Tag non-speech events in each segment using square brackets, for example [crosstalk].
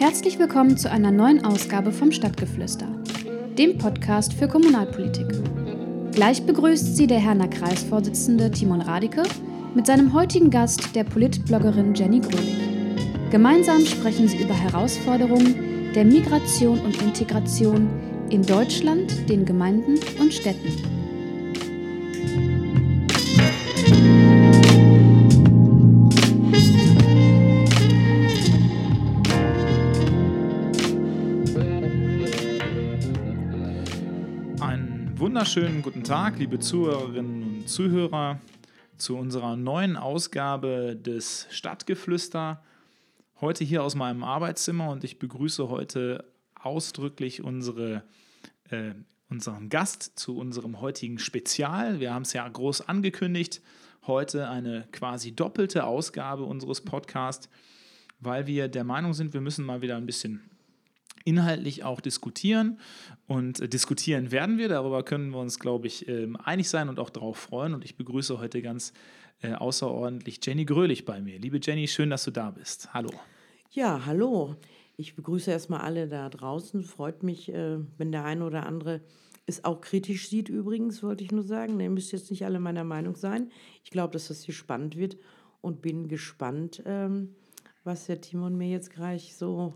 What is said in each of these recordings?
Herzlich willkommen zu einer neuen Ausgabe vom Stadtgeflüster, dem Podcast für Kommunalpolitik. Gleich begrüßt Sie der Herner Kreisvorsitzende Timon Radike mit seinem heutigen Gast, der Politbloggerin Jenny Grölich. Gemeinsam sprechen sie über Herausforderungen der Migration und Integration in Deutschland, den Gemeinden und Städten. Wunderschönen guten Tag, liebe Zuhörerinnen und Zuhörer, zu unserer neuen Ausgabe des Stadtgeflüster. Heute hier aus meinem Arbeitszimmer und ich begrüße heute ausdrücklich unsere, äh, unseren Gast zu unserem heutigen Spezial. Wir haben es ja groß angekündigt. Heute eine quasi doppelte Ausgabe unseres Podcasts, weil wir der Meinung sind, wir müssen mal wieder ein bisschen inhaltlich auch diskutieren. Und äh, diskutieren werden wir. Darüber können wir uns, glaube ich, ähm, einig sein und auch darauf freuen. Und ich begrüße heute ganz äh, außerordentlich Jenny Grölich bei mir. Liebe Jenny, schön, dass du da bist. Hallo. Ja, hallo. Ich begrüße erstmal alle da draußen. Freut mich, äh, wenn der eine oder andere es auch kritisch sieht, übrigens, wollte ich nur sagen. Ihr müsst jetzt nicht alle meiner Meinung sein. Ich glaube, dass das hier spannend wird und bin gespannt, ähm, was der Timon mir jetzt gleich so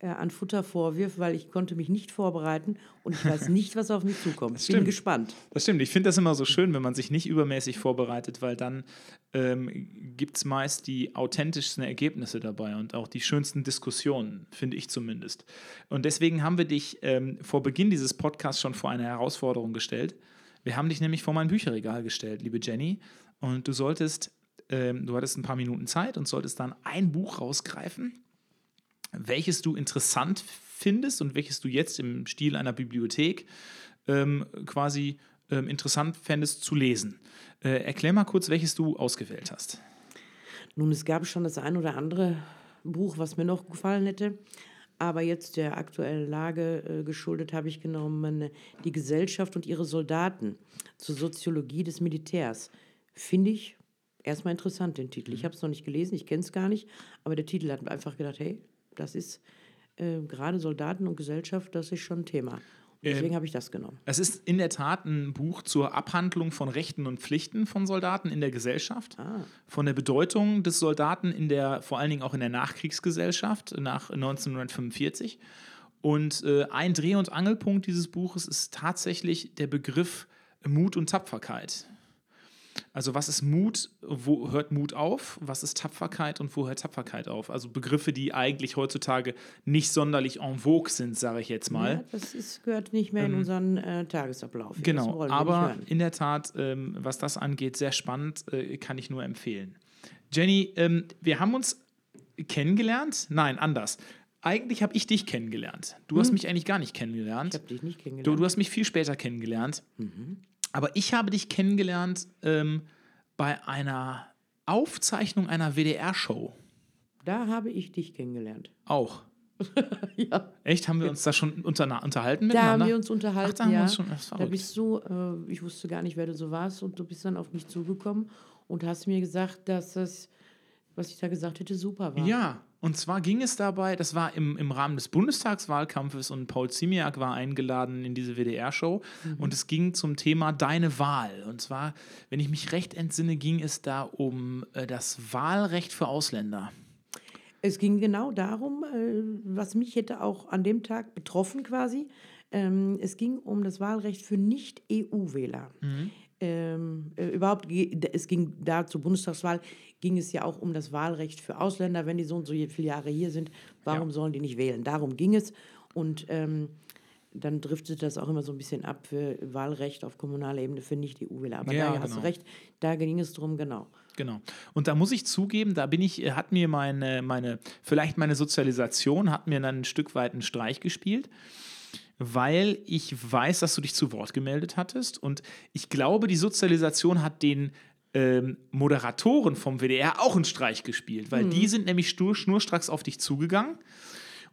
äh, an Futter vorwirft, weil ich konnte mich nicht vorbereiten und ich weiß [laughs] nicht, was auf mich zukommt. Das Bin gespannt. Das stimmt. Ich finde das immer so schön, wenn man sich nicht übermäßig vorbereitet, weil dann ähm, gibt es meist die authentischsten Ergebnisse dabei und auch die schönsten Diskussionen, finde ich zumindest. Und deswegen haben wir dich ähm, vor Beginn dieses Podcasts schon vor eine Herausforderung gestellt. Wir haben dich nämlich vor mein Bücherregal gestellt, liebe Jenny, und du solltest, ähm, du hattest ein paar Minuten Zeit und solltest dann ein Buch rausgreifen welches du interessant findest und welches du jetzt im Stil einer Bibliothek ähm, quasi ähm, interessant fändest zu lesen. Äh, erklär mal kurz, welches du ausgewählt hast. Nun, es gab schon das ein oder andere Buch, was mir noch gefallen hätte. Aber jetzt der aktuellen Lage äh, geschuldet habe ich genommen äh, Die Gesellschaft und ihre Soldaten zur Soziologie des Militärs. Finde ich erstmal interessant, den Titel. Ich habe es noch nicht gelesen, ich kenne es gar nicht. Aber der Titel hat mir einfach gedacht, hey, das ist äh, gerade Soldaten und Gesellschaft, das ist schon ein Thema. Und deswegen Ähm, habe ich das genommen. Es ist in der Tat ein Buch zur Abhandlung von Rechten und Pflichten von Soldaten in der Gesellschaft, Ah. von der Bedeutung des Soldaten in der, vor allen Dingen auch in der Nachkriegsgesellschaft nach 1945. Und äh, ein Dreh- und Angelpunkt dieses Buches ist tatsächlich der Begriff Mut und Tapferkeit. Also was ist Mut, wo hört Mut auf, was ist Tapferkeit und wo hört Tapferkeit auf? Also Begriffe, die eigentlich heutzutage nicht sonderlich en vogue sind, sage ich jetzt mal. Ja, das ist, gehört nicht mehr in unseren äh, Tagesablauf. Genau, aber in der Tat, ähm, was das angeht, sehr spannend, äh, kann ich nur empfehlen. Jenny, ähm, wir haben uns kennengelernt? Nein, anders. Eigentlich habe ich dich kennengelernt. Du hast mich eigentlich gar nicht kennengelernt. Hm. Ich habe dich nicht Du, kennengelernt. du hast mich viel später kennengelernt. Mhm. Aber ich habe dich kennengelernt ähm, bei einer Aufzeichnung einer WDR-Show. Da habe ich dich kennengelernt. Auch. [laughs] ja. Echt? Haben wir uns da schon unter, unterhalten Da miteinander? haben wir uns unterhalten. Ach, da haben wir ja. uns schon. Da bist du, äh, ich wusste gar nicht, wer du so warst, und du bist dann auf mich zugekommen und hast mir gesagt, dass das, was ich da gesagt hätte, super war. Ja, und zwar ging es dabei, das war im, im Rahmen des Bundestagswahlkampfes und Paul Ziemiak war eingeladen in diese WDR-Show und es ging zum Thema Deine Wahl. Und zwar, wenn ich mich recht entsinne, ging es da um äh, das Wahlrecht für Ausländer. Es ging genau darum, äh, was mich hätte auch an dem Tag betroffen quasi. Ähm, es ging um das Wahlrecht für Nicht-EU-Wähler. Ähm, äh, überhaupt, es ging da zur Bundestagswahl, ging es ja auch um das Wahlrecht für Ausländer, wenn die so und so viele Jahre hier sind, warum Ja. sollen die nicht wählen? Darum ging es. Und ähm, dann driftet das auch immer so ein bisschen ab für Wahlrecht auf kommunaler Ebene für Nicht-EU-Wähler. Aber Ja, da hast du genau. recht, da ging es drum, genau. Genau. Und da muss ich zugeben, da bin ich, äh, hat mir meine, meine, vielleicht meine Sozialisation hat mir dann ein Stück weit einen Streich gespielt, weil ich weiß, dass du dich zu Wort gemeldet hattest. Und ich glaube, die Sozialisation hat den ähm, Moderatoren vom WDR auch einen Streich gespielt, weil die sind nämlich stur, schnurstracks auf dich zugegangen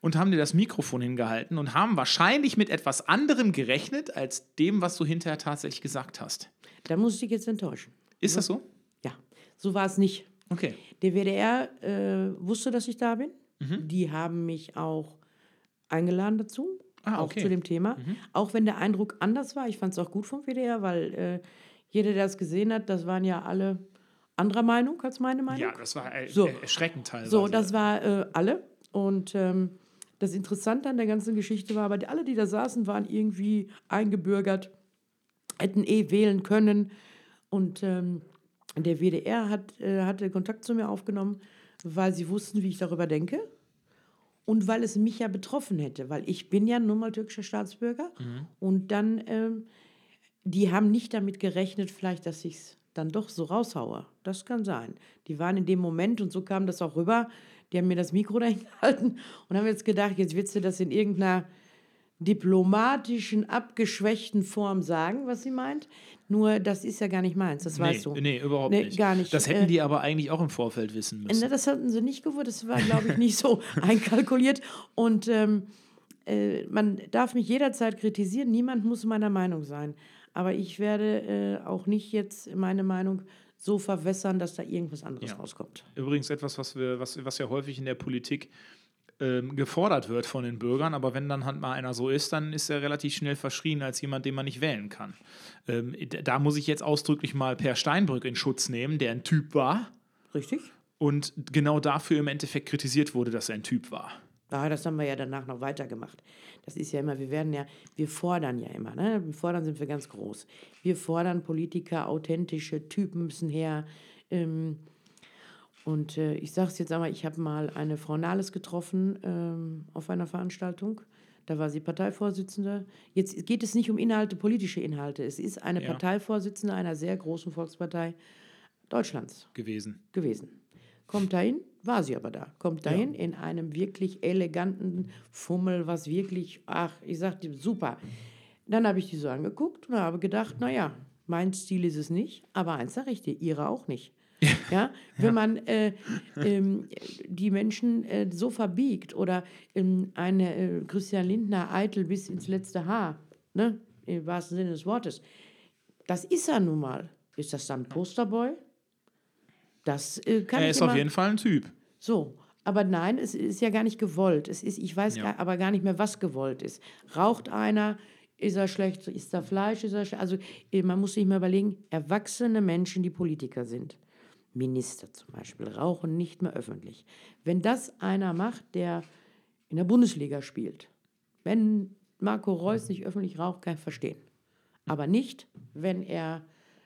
und haben dir das Mikrofon hingehalten und haben wahrscheinlich mit etwas anderem gerechnet als dem, was du hinterher tatsächlich gesagt hast. Da muss ich dich jetzt enttäuschen. Ist das so? Ja, so war es nicht. Okay. Der WDR äh, wusste, dass ich da bin. Die haben mich auch eingeladen dazu, Ah, auch okay. zu dem Thema. Auch wenn der Eindruck anders war. Ich fand es auch gut vom WDR, weil äh, jeder, der es gesehen hat, das waren ja alle anderer Meinung als meine Meinung. Ja, das war äh, So. äh, erschreckend teilweise. So, das war äh, alle. Und ähm, das Interessante an der ganzen Geschichte war, aber die- alle, die da saßen, waren irgendwie eingebürgert, hätten eh wählen können. Und ähm, der WDR hat, äh, hatte Kontakt zu mir aufgenommen, weil sie wussten, wie ich darüber denke. Und weil es mich ja betroffen hätte, weil ich bin ja nun mal türkischer Staatsbürger. Und dann, ähm, die haben nicht damit gerechnet, vielleicht, dass ich es dann doch so raushaue. Das kann sein. Die waren in dem Moment, und so kam das auch rüber, die haben mir das Mikro [laughs] dahin gehalten und haben jetzt gedacht, jetzt willst du das in irgendeiner diplomatischen, abgeschwächten Form sagen, was sie meint. Nur, das ist ja gar nicht meins, das nee, weißt du. nee, überhaupt Nee, nicht. gar nicht. Das hätten Äh, die aber eigentlich auch im Vorfeld wissen müssen. Ne, das hatten sie nicht gewusst, das war, glaube ich, nicht so [laughs] einkalkuliert. Und ähm, äh, man darf mich jederzeit kritisieren, niemand muss meiner Meinung sein. Aber ich werde äh, auch nicht jetzt meine Meinung so verwässern, dass da irgendwas anderes Ja. rauskommt. Übrigens etwas, was, wir, was, was ja häufig in der Politik ähm, gefordert wird von den Bürgern, aber wenn dann halt mal einer so ist, dann ist er relativ schnell verschrien als jemand, den man nicht wählen kann. Ähm, da muss ich jetzt ausdrücklich mal Per Steinbrück in Schutz nehmen, der ein Typ war Richtig? und genau dafür im Endeffekt kritisiert wurde, dass er ein Typ war. Ah, das haben wir ja danach noch weitergemacht. Das ist ja immer, wir werden ja, wir fordern ja immer, ne? Wir fordern sind wir ganz groß. Wir fordern Politiker, authentische Typen müssen her. Ähm, und äh, ich sage es jetzt einmal, ich habe mal eine Frau Nahles getroffen ähm, auf einer Veranstaltung. Da war sie Parteivorsitzende. Jetzt geht es nicht um Inhalte, politische Inhalte. Es ist eine Ja. Parteivorsitzende einer sehr großen Volkspartei Deutschlands gewesen. gewesen. Kommt dahin, war sie aber da. Kommt dahin in einem wirklich eleganten Fummel, was wirklich, ach, ich sagte, super. Dann habe ich die so angeguckt und habe gedacht, naja, mein Stil ist es nicht, aber eins sage ich dir, ihre auch nicht. Ja, wenn man äh, ähm, die Menschen äh, so verbiegt oder ähm, eine äh, Christian Lindner eitel bis ins letzte Haar, ne, im wahrsten Sinne des Wortes, das ist er nun mal. Ist das dann Posterboy? Das äh, kann Er ist auf jeden Fall ein Typ. so, aber nein, es ist ja gar nicht gewollt. Es ist, ich weiß Ja. gar, aber gar nicht mehr, was gewollt ist. Raucht einer, ist er schlecht, ist da Fleisch, ist er schlecht. Also eh, man muss sich mal überlegen, erwachsene Menschen, die Politiker sind, Minister zum Beispiel, rauchen nicht mehr öffentlich. Wenn das einer macht, der in der Bundesliga spielt, wenn Marco Reus nicht öffentlich raucht, kann ich verstehen. Aber nicht, wenn er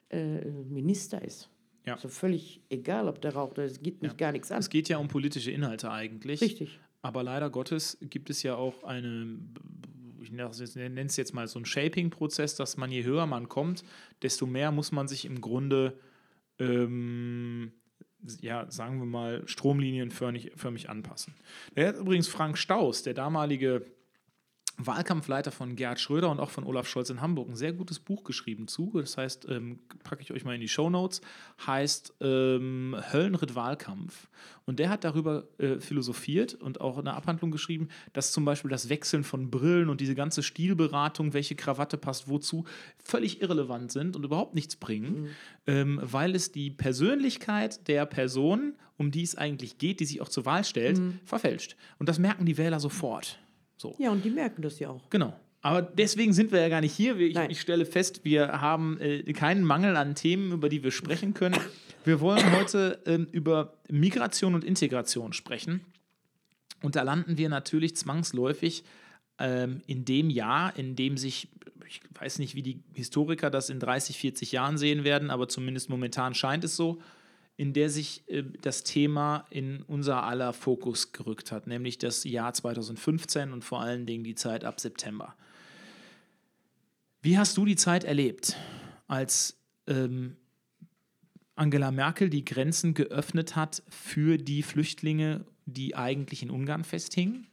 äh, Minister ist. Ja. Also völlich egal, ob der raucht, es geht mich gar nichts an. Es geht ja um politische Inhalte eigentlich. Richtig. Aber leider Gottes gibt es ja auch eine, ich nenne es jetzt mal so einen Shaping-Prozess, dass man je höher man kommt, desto mehr muss man sich im Grunde, ähm, ja, sagen wir mal, stromlinienförmig förmig anpassen. Der hat übrigens Frank Staus, der damalige Wahlkampfleiter von Gerhard Schröder und auch von Olaf Scholz in Hamburg ein sehr gutes Buch geschrieben zu. Das heißt, ähm, packe ich euch mal in die Show Notes, heißt ähm, Höllenritt Wahlkampf. Und der hat darüber äh, philosophiert und auch eine Abhandlung geschrieben, dass zum Beispiel das Wechseln von Brillen und diese ganze Stilberatung, welche Krawatte passt wozu, völlig irrelevant sind und überhaupt nichts bringen, ähm, weil es die Persönlichkeit der Person, um die es eigentlich geht, die sich auch zur Wahl stellt, verfälscht. Und das merken die Wähler sofort. So. Ja, und die merken das ja auch. Genau. Aber deswegen sind wir ja gar nicht hier. Ich, ich stelle fest, wir haben äh, keinen Mangel an Themen, über die wir sprechen können. Wir wollen heute ähm, über Migration und Integration sprechen. Und da landen wir natürlich zwangsläufig ähm, in dem Jahr, in dem sich, ich weiß nicht, wie die Historiker das in 30, 40 Jahren sehen werden, aber zumindest momentan scheint es so, in der sich äh, das Thema in unser aller Fokus gerückt hat, nämlich das Jahr 2015 und vor allen Dingen die Zeit ab September. Wie hast du die Zeit erlebt, als ähm, Angela Merkel die Grenzen geöffnet hat für die Flüchtlinge, die eigentlich in Ungarn festhingen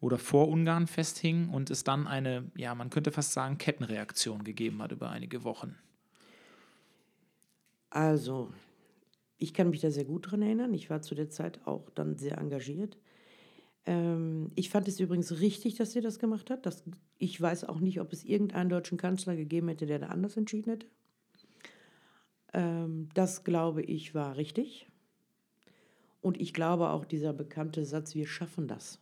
oder vor Ungarn festhingen und es dann eine, ja, man könnte fast sagen, Kettenreaktion gegeben hat über einige Wochen? Also, ich kann mich da sehr gut dran erinnern. Ich war zu der Zeit auch dann sehr engagiert. Ähm, ich fand es übrigens richtig, dass sie das gemacht hat. Das, ich weiß auch nicht, ob es irgendeinen deutschen Kanzler gegeben hätte, der da anders entschieden hätte. Ähm, das, glaube ich, war richtig. Und ich glaube auch dieser bekannte Satz, wir schaffen das.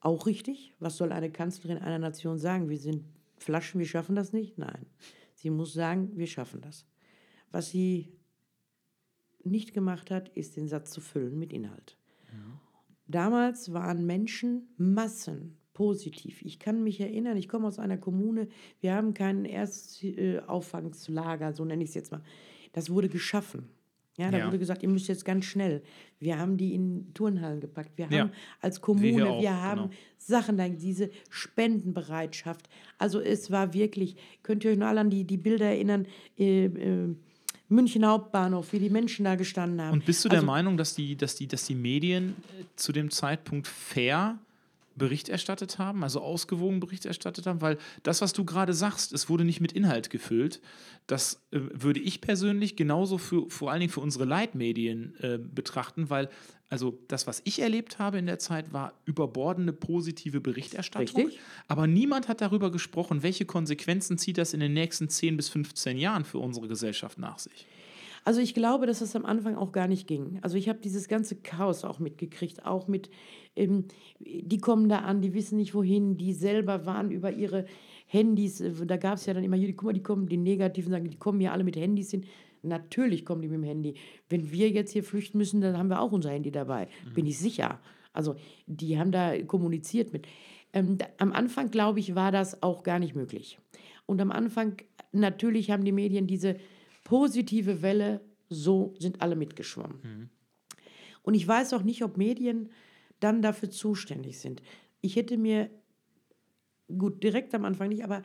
Auch richtig. Was soll eine Kanzlerin einer Nation sagen? Wir sind Flaschen, wir schaffen das nicht? Nein. Sie muss sagen, wir schaffen das. Was sie nicht gemacht hat, ist den Satz zu füllen mit Inhalt. Ja. Damals waren Menschen Massen positiv. Ich kann mich erinnern, ich komme aus einer Kommune, wir haben kein Erstauffangslager, so nenne ich es jetzt mal. Das wurde geschaffen. Ja, da ja. wurde gesagt, ihr müsst jetzt ganz schnell. Wir haben die in Turnhallen gepackt. Wir haben ja. als Kommune, wir, auch, wir haben genau. Sachen, diese Spendenbereitschaft. Also es war wirklich, könnt ihr euch noch alle an die, die Bilder erinnern, äh, äh, München Hauptbahnhof, wie die Menschen da gestanden haben. Und bist du also, der Meinung, dass die, dass, die, dass die Medien äh, zu dem Zeitpunkt fair Bericht erstattet haben, also ausgewogen Bericht erstattet haben, weil das, was du gerade sagst, es wurde nicht mit Inhalt gefüllt. Das äh, würde ich persönlich genauso für vor allen Dingen für unsere Leitmedien äh, betrachten, weil also das, was ich erlebt habe in der Zeit, war überbordende positive Berichterstattung. Richtig. Aber niemand hat darüber gesprochen, welche Konsequenzen zieht das in den nächsten 10 bis 15 Jahren für unsere Gesellschaft nach sich. Also ich glaube, dass es am Anfang auch gar nicht ging. Also ich habe dieses ganze Chaos auch mitgekriegt, auch mit, ähm, die kommen da an, die wissen nicht wohin, die selber waren über ihre Handys, äh, da gab es ja dann immer, guck mal, die kommen, die Negativen sagen, die kommen ja alle mit Handys hin. Natürlich kommen die mit dem Handy. Wenn wir jetzt hier flüchten müssen, dann haben wir auch unser Handy dabei, mhm. bin ich sicher. Also die haben da kommuniziert mit. Ähm, am Anfang, glaube ich, war das auch gar nicht möglich. Und am Anfang, natürlich haben die Medien diese positive Welle, so sind alle mitgeschwommen. Mhm. Und ich weiß auch nicht, ob Medien dann dafür zuständig sind. Ich hätte mir, gut, direkt am Anfang nicht, aber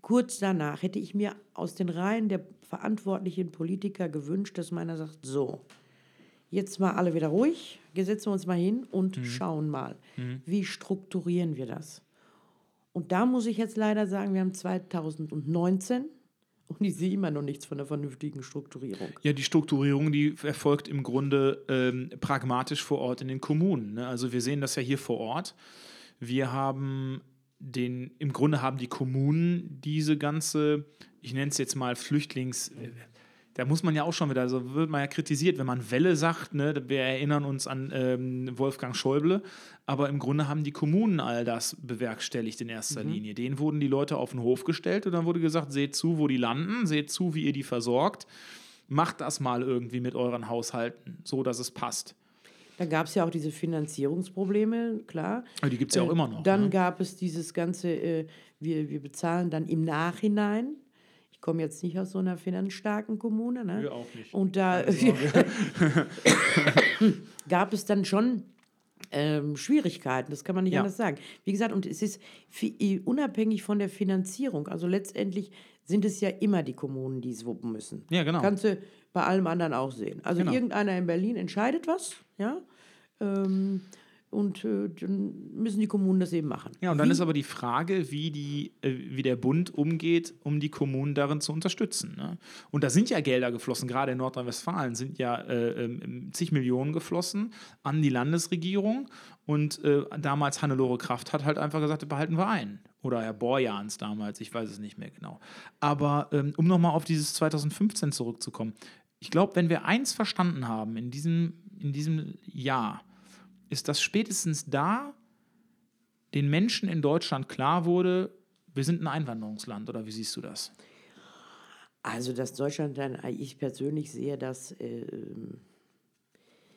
kurz danach hätte ich mir aus den Reihen der verantwortlichen Politiker gewünscht, dass meiner sagt, so, jetzt mal alle wieder ruhig, setzen wir uns mal hin und mhm. schauen mal, mhm. wie strukturieren wir das. Und da muss ich jetzt leider sagen, wir haben 2019 und ich sehe immer noch nichts von der vernünftigen Strukturierung. Ja, die Strukturierung, die erfolgt im Grunde ähm, pragmatisch vor Ort in den Kommunen. Ne? Also wir sehen das ja hier vor Ort. Wir haben den, im Grunde haben die Kommunen diese ganze, ich nenne es jetzt mal Flüchtlings, da muss man ja auch schon wieder, also wird man ja kritisiert, wenn man Welle sagt, ne, wir erinnern uns an ähm, Wolfgang Schäuble, aber im Grunde haben die Kommunen all das bewerkstelligt in erster mhm. Linie. Denen wurden die Leute auf den Hof gestellt und dann wurde gesagt, seht zu, wo die landen, seht zu, wie ihr die versorgt, macht das mal irgendwie mit euren Haushalten, so dass es passt. Da gab es ja auch diese Finanzierungsprobleme, klar. Aber die gibt es ja auch äh, immer noch. Dann ne? gab es dieses ganze, äh, wir, wir bezahlen dann im Nachhinein komme jetzt nicht aus so einer finanzstarken Kommune. Ne? Wir auch nicht. Und da [laughs] [coughs] gab es dann schon ähm, Schwierigkeiten, das kann man nicht ja. anders sagen. Wie gesagt, und es ist unabhängig von der Finanzierung. Also letztendlich sind es ja immer die Kommunen, die es wuppen müssen. Ja, genau. Kannst du bei allem anderen auch sehen. Also genau. irgendeiner in Berlin entscheidet was, ja. Ähm, und äh, dann müssen die Kommunen das eben machen. Ja, und dann wie? ist aber die Frage, wie, die, äh, wie der Bund umgeht, um die Kommunen darin zu unterstützen. Ne? Und da sind ja Gelder geflossen, gerade in Nordrhein-Westfalen sind ja äh, äh, zig Millionen geflossen an die Landesregierung. Und äh, damals Hannelore Kraft hat halt einfach gesagt, behalten wir ein. Oder Herr Borjans damals, ich weiß es nicht mehr genau. Aber ähm, um nochmal auf dieses 2015 zurückzukommen. Ich glaube, wenn wir eins verstanden haben in diesem, in diesem Jahr, ist, dass spätestens da den Menschen in Deutschland klar wurde, wir sind ein Einwanderungsland, oder wie siehst du das? Also, dass Deutschland dann, ich persönlich sehe das äh,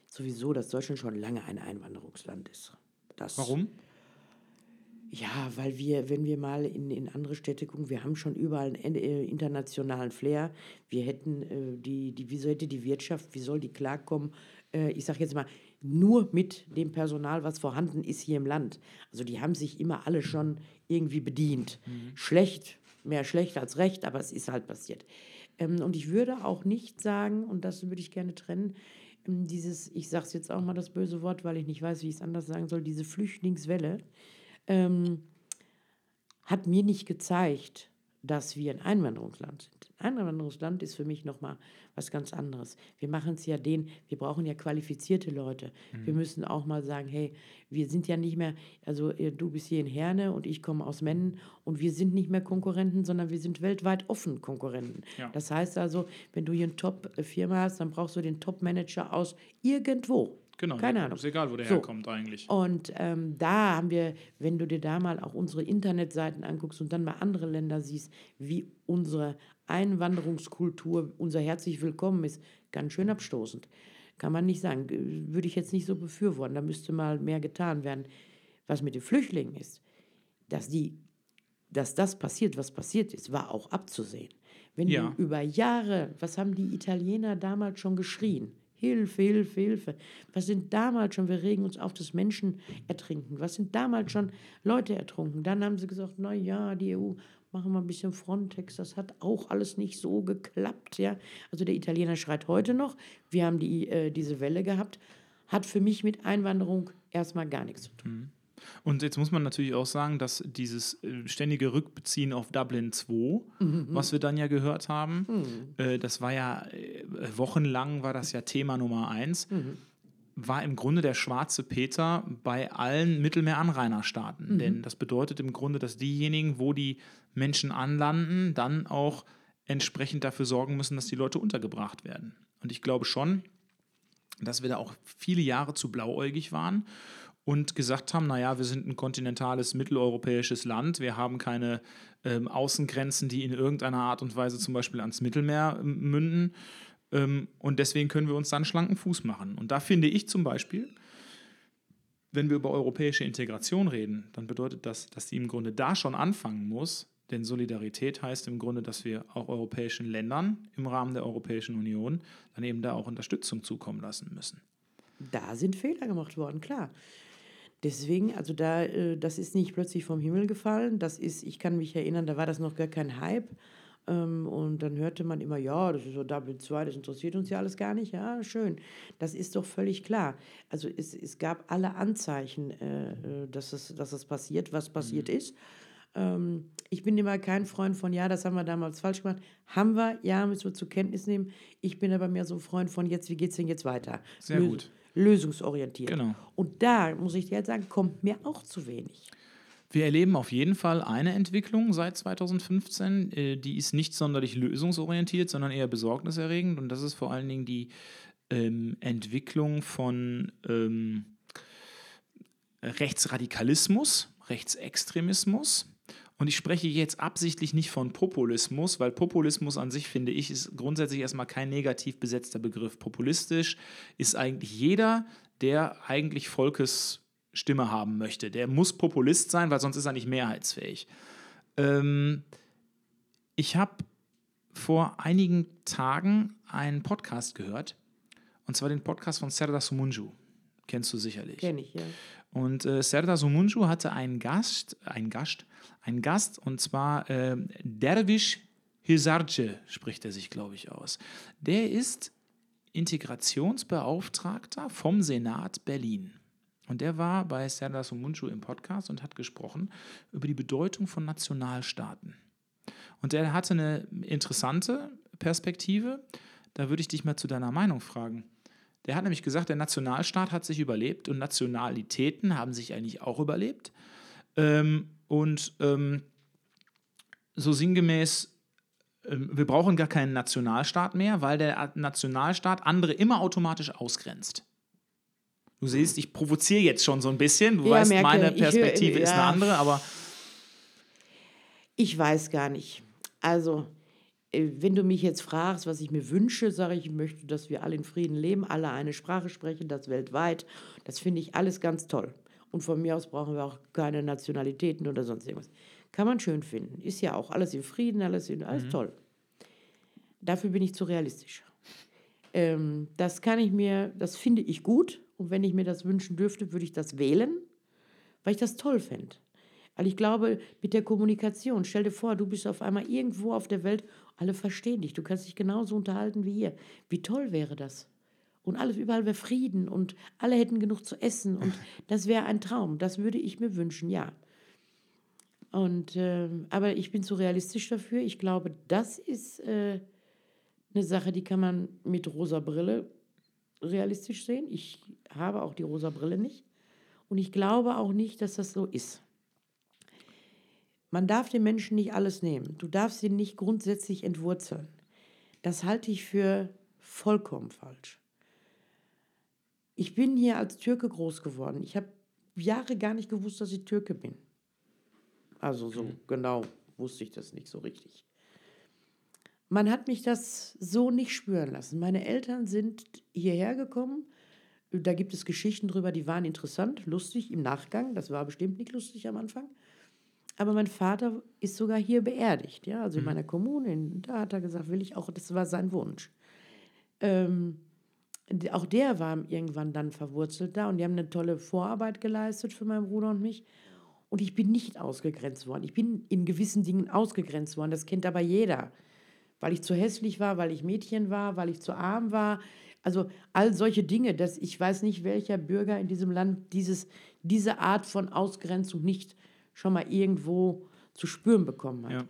sowieso, dass Deutschland schon lange ein Einwanderungsland ist. Das, Warum? Ja, weil wir, wenn wir mal in, in andere Städte gucken, wir haben schon überall einen äh, internationalen Flair. Wir hätten äh, die, die, wieso hätte die Wirtschaft, wie soll die klarkommen? Äh, ich sage jetzt mal, nur mit dem Personal, was vorhanden ist hier im Land. Also die haben sich immer alle schon irgendwie bedient. Mhm. Schlecht, mehr schlecht als recht, aber es ist halt passiert. Ähm, und ich würde auch nicht sagen, und das würde ich gerne trennen, ähm, dieses, ich sage es jetzt auch mal das böse Wort, weil ich nicht weiß, wie ich es anders sagen soll, diese Flüchtlingswelle ähm, hat mir nicht gezeigt, dass wir ein Einwanderungsland sind. Einwanderungsland ist für mich nochmal was ganz anderes. Wir machen es ja den, wir brauchen ja qualifizierte Leute. Mhm. Wir müssen auch mal sagen, hey, wir sind ja nicht mehr, also äh, du bist hier in Herne und ich komme aus Mennen und wir sind nicht mehr Konkurrenten, sondern wir sind weltweit offen Konkurrenten. Ja. Das heißt also, wenn du hier eine Top-Firma hast, dann brauchst du den Top-Manager aus irgendwo. Genau, keine Ahnung. Ist egal, wo der so. herkommt eigentlich. Und ähm, da haben wir, wenn du dir da mal auch unsere Internetseiten anguckst und dann mal andere Länder siehst, wie unsere Einwanderungskultur, unser herzlich willkommen ist, ganz schön abstoßend. Kann man nicht sagen. Würde ich jetzt nicht so befürworten. Da müsste mal mehr getan werden. Was mit den Flüchtlingen ist, dass, die, dass das passiert, was passiert ist, war auch abzusehen. Wenn ja. du über Jahre, was haben die Italiener damals schon geschrien? Hilfe, Hilfe, Hilfe. Was sind damals schon, wir regen uns auf, dass Menschen ertrinken. Was sind damals schon Leute ertrunken? Dann haben sie gesagt, na ja, die EU, machen wir ein bisschen Frontex. Das hat auch alles nicht so geklappt. Ja? Also der Italiener schreit heute noch, wir haben die, äh, diese Welle gehabt. Hat für mich mit Einwanderung erstmal gar nichts zu tun. Mhm. Und jetzt muss man natürlich auch sagen, dass dieses äh, ständige Rückbeziehen auf Dublin 2, mhm. was wir dann ja gehört haben, mhm. äh, das war ja äh, wochenlang war das ja Thema Nummer eins, mhm. war im Grunde der schwarze Peter bei allen Mittelmeeranrainerstaaten. Mhm. Denn das bedeutet im Grunde, dass diejenigen, wo die Menschen anlanden, dann auch entsprechend dafür sorgen müssen, dass die Leute untergebracht werden. Und ich glaube schon, dass wir da auch viele Jahre zu blauäugig waren und gesagt haben, naja, wir sind ein kontinentales mitteleuropäisches Land, wir haben keine ähm, Außengrenzen, die in irgendeiner Art und Weise zum Beispiel ans Mittelmeer münden. Ähm, und deswegen können wir uns dann schlanken Fuß machen. Und da finde ich zum Beispiel, wenn wir über europäische Integration reden, dann bedeutet das, dass die im Grunde da schon anfangen muss, denn Solidarität heißt im Grunde, dass wir auch europäischen Ländern im Rahmen der Europäischen Union dann eben da auch Unterstützung zukommen lassen müssen. Da sind Fehler gemacht worden, klar. Deswegen, also da, äh, das ist nicht plötzlich vom Himmel gefallen. Das ist, ich kann mich erinnern, da war das noch gar kein Hype. Ähm, und dann hörte man immer, ja, das ist so Dublin 2, das interessiert uns ja alles gar nicht. Ja, schön. Das ist doch völlig klar. Also es, es gab alle Anzeichen, äh, äh dass, es, dass es passiert, was passiert mhm. ist. Ähm, ich bin immer kein Freund von, ja, das haben wir damals falsch gemacht. Haben wir, ja, müssen wir zur Kenntnis nehmen. Ich bin aber mehr so ein Freund von, jetzt, wie geht es denn jetzt weiter? Sehr Lös gut lösungsorientiert. Genau. Und da, muss ich dir jetzt sagen, kommt mir auch zu wenig. Wir erleben auf jeden Fall eine Entwicklung seit 2015, äh, die ist nicht sonderlich lösungsorientiert, sondern eher besorgniserregend. Und das ist vor allen Dingen die ähm, Entwicklung von ähm, Rechtsradikalismus, Rechtsextremismus und ich spreche jetzt absichtlich nicht von Populismus, weil Populismus an sich, finde ich, ist grundsätzlich erstmal kein negativ besetzter Begriff. Populistisch ist eigentlich jeder, der eigentlich Volkes Stimme haben möchte. Der muss Populist sein, weil sonst ist er nicht mehrheitsfähig. Ähm, ich habe vor einigen Tagen einen Podcast gehört, und zwar den Podcast von Serdar Sumunju. Kennst du sicherlich. Kenn ich, ja. Und äh, Serdar Sumunju hatte einen Gast, einen Gast, einen Gast, und zwar äh, Dervish Hizarce spricht er sich, glaube ich, aus. Der ist Integrationsbeauftragter vom Senat Berlin. Und der war bei Serdar Sumunju im Podcast und hat gesprochen über die Bedeutung von Nationalstaaten. Und der hatte eine interessante Perspektive. Da würde ich dich mal zu deiner Meinung fragen. Der hat nämlich gesagt, der Nationalstaat hat sich überlebt und Nationalitäten haben sich eigentlich auch überlebt. Ähm, und ähm, so sinngemäß, ähm, wir brauchen gar keinen Nationalstaat mehr, weil der Nationalstaat andere immer automatisch ausgrenzt. Du siehst, ich provoziere jetzt schon so ein bisschen. Du ja, weißt, merke, meine Perspektive hör, ja. ist eine andere, aber. Ich weiß gar nicht. Also, äh, wenn du mich jetzt fragst, was ich mir wünsche, sage ich, ich möchte, dass wir alle in Frieden leben, alle eine Sprache sprechen, das weltweit. Das finde ich alles ganz toll. Und von mir aus brauchen wir auch keine Nationalitäten oder sonst irgendwas. Kann man schön finden. Ist ja auch alles in Frieden, alles, in, alles mhm. toll. Dafür bin ich zu realistisch. Ähm, das kann ich mir, das finde ich gut. Und wenn ich mir das wünschen dürfte, würde ich das wählen, weil ich das toll fände. Weil ich glaube, mit der Kommunikation, stell dir vor, du bist auf einmal irgendwo auf der Welt alle verstehen dich. Du kannst dich genauso unterhalten wie hier. Wie toll wäre das? Und alles überall wäre Frieden und alle hätten genug zu essen. Und [laughs] das wäre ein Traum. Das würde ich mir wünschen, ja. Und, ähm, aber ich bin zu realistisch dafür. Ich glaube, das ist äh, eine Sache, die kann man mit rosa Brille realistisch sehen. Ich habe auch die rosa Brille nicht. Und ich glaube auch nicht, dass das so ist. Man darf den Menschen nicht alles nehmen. Du darfst ihn nicht grundsätzlich entwurzeln. Das halte ich für vollkommen falsch. Ich bin hier als Türke groß geworden. Ich habe Jahre gar nicht gewusst, dass ich Türke bin. Also so genau wusste ich das nicht so richtig. Man hat mich das so nicht spüren lassen. Meine Eltern sind hierher gekommen. Da gibt es Geschichten drüber, die waren interessant, lustig im Nachgang. Das war bestimmt nicht lustig am Anfang. Aber mein Vater ist sogar hier beerdigt, ja, also in meiner Kommune. Da hat er gesagt, will ich auch, das war sein Wunsch. Ähm, auch der war irgendwann dann verwurzelt da und die haben eine tolle Vorarbeit geleistet für meinen Bruder und mich. Und ich bin nicht ausgegrenzt worden. Ich bin in gewissen Dingen ausgegrenzt worden. Das kennt aber jeder. Weil ich zu hässlich war, weil ich Mädchen war, weil ich zu arm war. Also all solche Dinge, dass ich weiß nicht, welcher Bürger in diesem Land dieses, diese Art von Ausgrenzung nicht schon mal irgendwo zu spüren bekommen hat. Ja.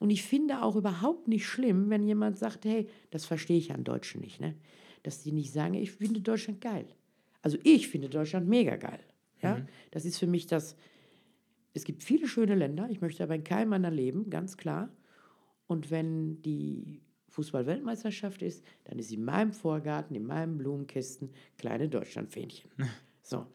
Und ich finde auch überhaupt nicht schlimm, wenn jemand sagt, hey, das verstehe ich an Deutschen nicht, ne? Dass die nicht sagen, ich finde Deutschland geil. Also ich finde Deutschland mega geil. Ja? Das ist für mich das, es gibt viele schöne Länder, ich möchte aber in keinem meiner leben, ganz klar. Und wenn die Fußball-Weltmeisterschaft ist, dann ist in meinem Vorgarten, in meinem Blumenkästen kleine Deutschlandfähnchen. [laughs] So.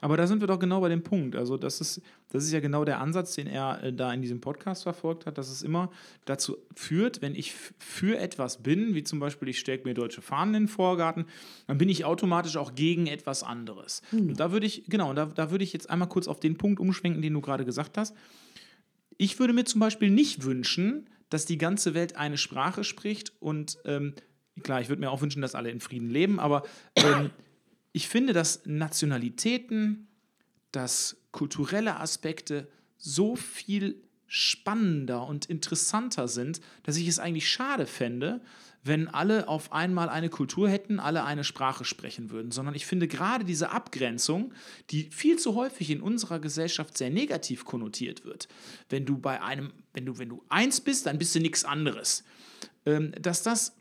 Aber da sind wir doch genau bei dem Punkt. Also das ist, das ist ja genau der Ansatz, den er äh, da in diesem Podcast verfolgt hat, dass es immer dazu führt, wenn ich für etwas bin, wie zum Beispiel ich stecke mir deutsche Fahnen in den Vorgarten, dann bin ich automatisch auch gegen etwas anderes. Und da würde ich, genau, da, da würde ich jetzt einmal kurz auf den Punkt umschwenken, den du gerade gesagt hast. Ich würde mir zum Beispiel nicht wünschen, dass die ganze Welt eine Sprache spricht und ähm, klar, ich würde mir auch wünschen, dass alle in Frieden leben, aber ähm, [laughs] ich finde, dass Nationalitäten, dass kulturelle Aspekte so viel spannender und interessanter sind, dass ich es eigentlich schade fände, wenn alle auf einmal eine Kultur hätten, alle eine Sprache sprechen würden, sondern ich finde gerade diese Abgrenzung, die viel zu häufig in unserer Gesellschaft sehr negativ konnotiert wird, wenn du bei einem, wenn du, wenn du eins bist, dann bist du nichts anderes, ähm, dass das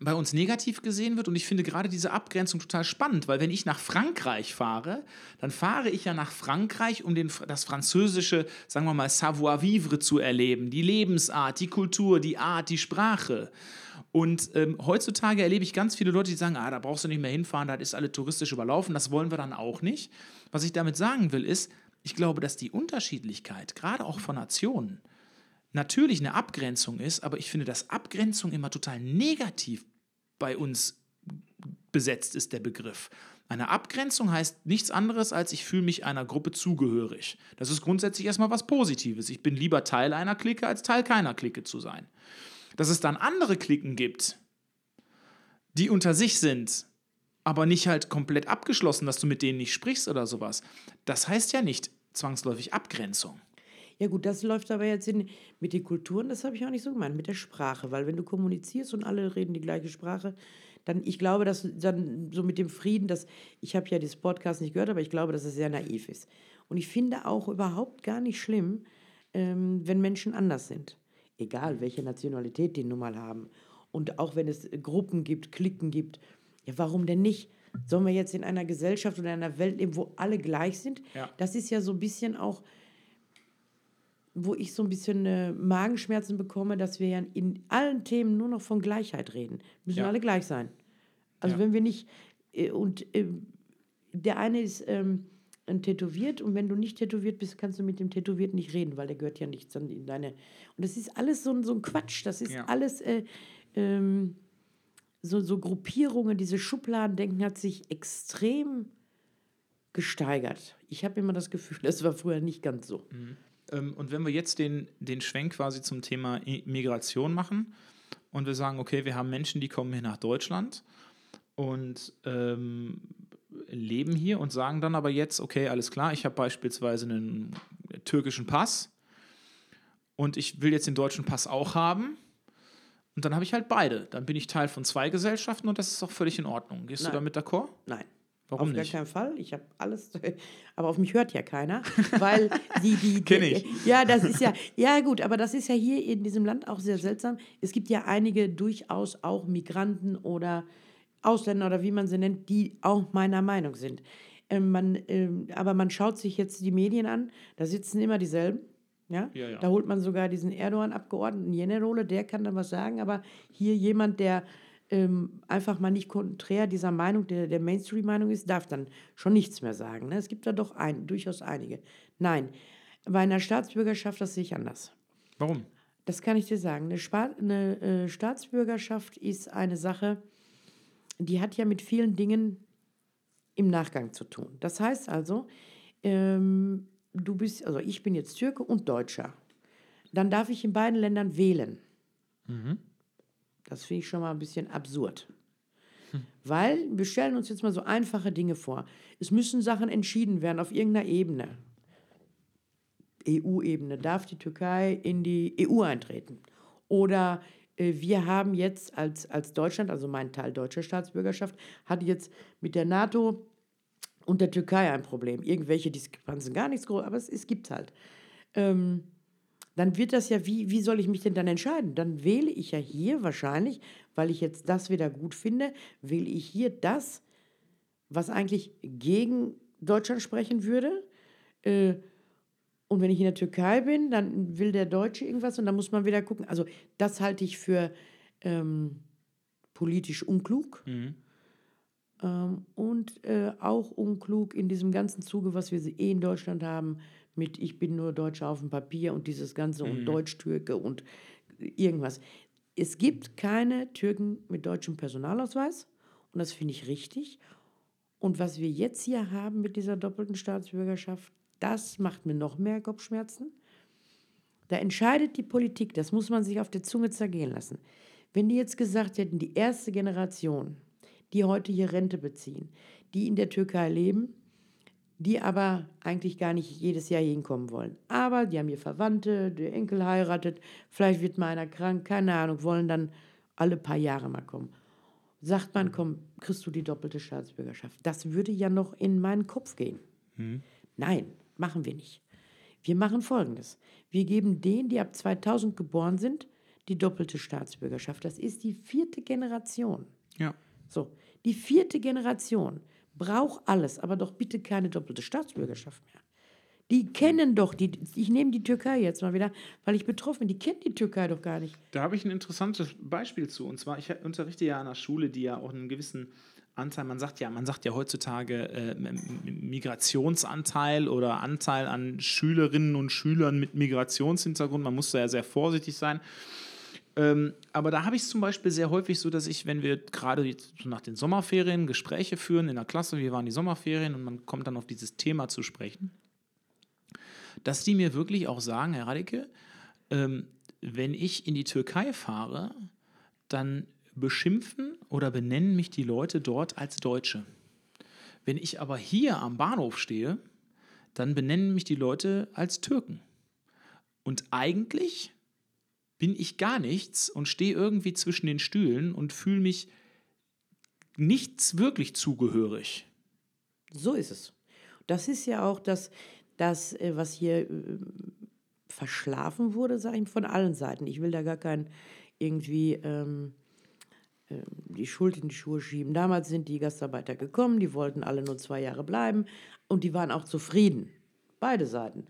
bei uns negativ gesehen wird. Und ich finde gerade diese Abgrenzung total spannend, weil wenn ich nach Frankreich fahre, dann fahre ich ja nach Frankreich, um den, das französische, sagen wir mal, Savoir-vivre zu erleben, die Lebensart, die Kultur, die Art, die Sprache. Und ähm, heutzutage erlebe ich ganz viele Leute, die sagen, ah, da brauchst du nicht mehr hinfahren, da ist alle touristisch überlaufen, das wollen wir dann auch nicht. Was ich damit sagen will, ist, ich glaube, dass die Unterschiedlichkeit, gerade auch von Nationen, natürlich eine Abgrenzung ist, aber ich finde, dass Abgrenzung immer total negativ bei uns besetzt ist, der Begriff. Eine Abgrenzung heißt nichts anderes, als ich fühle mich einer Gruppe zugehörig. Das ist grundsätzlich erstmal was Positives. Ich bin lieber Teil einer Clique, als Teil keiner Clique zu sein. Dass es dann andere Cliquen gibt, die unter sich sind, aber nicht halt komplett abgeschlossen, dass du mit denen nicht sprichst oder sowas, das heißt ja nicht zwangsläufig Abgrenzung. Ja gut, das läuft aber jetzt in, mit den Kulturen, das habe ich auch nicht so gemeint, mit der Sprache, weil wenn du kommunizierst und alle reden die gleiche Sprache, dann, ich glaube, dass dann so mit dem Frieden, dass, ich habe ja das Podcast nicht gehört, aber ich glaube, dass es sehr naiv ist. Und ich finde auch überhaupt gar nicht schlimm, ähm, wenn Menschen anders sind. Egal, welche Nationalität die nun mal haben. Und auch wenn es Gruppen gibt, Klicken gibt, ja, warum denn nicht? Sollen wir jetzt in einer Gesellschaft oder in einer Welt leben, wo alle gleich sind? Ja. Das ist ja so ein bisschen auch, wo ich so ein bisschen äh, Magenschmerzen bekomme, dass wir ja in allen Themen nur noch von Gleichheit reden. Müssen Ja. alle gleich sein. Also Ja. wenn wir nicht, äh, und äh, der eine ist ähm, tätowiert und wenn du nicht tätowiert bist, kannst du mit dem Tätowierten nicht reden, weil der gehört ja nicht in deine. Und das ist alles so, ein- so ein Quatsch. Das ist Ja. alles äh, ähm, so, so Gruppierungen, diese Schubladendenken hat sich extrem gesteigert. Ich habe immer das Gefühl, [laughs] das war früher nicht ganz so. Ähm, und wenn wir jetzt den, den Schwenk quasi zum Thema Migration machen und wir sagen, okay, wir haben Menschen, die kommen hier nach Deutschland und ähm, leben hier und sagen dann aber jetzt, okay, alles klar, ich habe beispielsweise einen türkischen Pass und ich will jetzt den deutschen Pass auch haben. Und dann habe ich halt beide. Dann bin ich Teil von zwei Gesellschaften und das ist auch völlig in Ordnung. Gehst Nein. du damit d'accord? Nein. Warum auf nicht? gar keinen Fall. Ich habe alles, aber auf mich hört ja keiner, [laughs] weil die, die, die- ich. Ja, das ist ja, ja gut, aber das ist ja hier in diesem Land auch sehr seltsam. Es gibt ja einige durchaus auch Migranten oder Ausländer oder wie man sie nennt, die auch meiner Meinung sind. Ähm, man, ähm, aber man schaut sich jetzt die Medien an, da sitzen immer dieselben. Ja? Ja, ja. Da holt man sogar diesen Erdogan-Abgeordneten Jenerole, der kann dann was sagen, aber hier jemand, der ähm, einfach mal nicht konträr dieser Meinung, der, der Mainstream-Meinung ist, darf dann schon nichts mehr sagen. Ne? Es gibt da doch ein, durchaus einige. Nein, bei einer Staatsbürgerschaft, das sehe ich anders. Warum? Das kann ich dir sagen. Eine, Spa eine äh, Staatsbürgerschaft ist eine Sache, die hat ja mit vielen Dingen im Nachgang zu tun. Das heißt also, ähm, du bist, also ich bin jetzt Türke und Deutscher. Dann darf ich in beiden Ländern wählen. Das finde ich schon mal ein bisschen absurd. Weil wir stellen uns jetzt mal so einfache Dinge vor. Es müssen Sachen entschieden werden auf irgendeiner Ebene. EU-Ebene. Darf die Türkei in die EU eintreten? Oder äh, wir haben jetzt als, als Deutschland, also mein Teil deutscher Staatsbürgerschaft, hat jetzt mit der NATO und der Türkei ein Problem. Irgendwelche Diskrepanzen, gar nichts groß, aber es, es gibt halt. Ähm, dann wird das ja, wie, wie soll ich mich denn dann entscheiden? Dann wähle ich ja hier wahrscheinlich, weil ich jetzt das wieder gut finde, wähle ich hier das, was eigentlich gegen Deutschland sprechen würde. Äh, und wenn ich in der Türkei bin, dann will der Deutsche irgendwas und dann muss man wieder gucken. Also das halte ich für ähm, politisch unklug. Ähm, und äh, auch unklug in diesem ganzen Zuge, was wir eh in Deutschland haben, mit ich bin nur Deutscher auf dem Papier und dieses Ganze und Deutsch-Türke und irgendwas. Es gibt keine Türken mit deutschem Personalausweis und das finde ich richtig. Und was wir jetzt hier haben mit dieser doppelten Staatsbürgerschaft, das macht mir noch mehr Kopfschmerzen. Da entscheidet die Politik, das muss man sich auf der Zunge zergehen lassen. Wenn die jetzt gesagt hätten, die erste Generation, die heute hier Rente beziehen, die in der Türkei leben, die aber eigentlich gar nicht jedes Jahr hinkommen wollen. Aber die haben hier Verwandte, der Enkel heiratet, vielleicht wird mal einer krank, keine Ahnung, wollen dann alle paar Jahre mal kommen. Sagt man, komm, kriegst du die doppelte Staatsbürgerschaft. Das würde ja noch in meinen Kopf gehen. Nein, machen wir nicht. Wir machen Folgendes. Wir geben denen, die ab 2000 geboren sind, die doppelte Staatsbürgerschaft. Das ist die vierte Generation. Ja. So, die vierte Generation braucht alles, aber doch bitte keine doppelte Staatsbürgerschaft mehr. Die kennen doch die, ich nehme die Türkei jetzt mal wieder, weil ich betroffen bin, die kennt die Türkei doch gar nicht. Da habe ich ein interessantes Beispiel zu. Und zwar, ich unterrichte ja an einer Schule, die ja auch einen gewissen Anteil, man sagt ja, man sagt ja heutzutage äh, Migrationsanteil oder Anteil an Schülerinnen und Schülern mit Migrationshintergrund. Man muss da ja sehr vorsichtig sein. Ähm, aber da habe ich es zum Beispiel sehr häufig so, dass ich, wenn wir gerade so nach den Sommerferien Gespräche führen in der Klasse, wie waren die Sommerferien und man kommt dann auf dieses Thema zu sprechen, dass die mir wirklich auch sagen, Herr Radike, ähm, wenn ich in die Türkei fahre, dann beschimpfen oder benennen mich die Leute dort als Deutsche. Wenn ich aber hier am Bahnhof stehe, dann benennen mich die Leute als Türken. Und eigentlich bin ich gar nichts und stehe irgendwie zwischen den Stühlen und fühle mich nichts wirklich zugehörig. So ist es. Das ist ja auch das, das äh, was hier äh, verschlafen wurde, sage ich, von allen Seiten. Ich will da gar keinen irgendwie ähm, äh, die Schuld in die Schuhe schieben. Damals sind die Gastarbeiter gekommen, die wollten alle nur zwei Jahre bleiben und die waren auch zufrieden. Beide Seiten.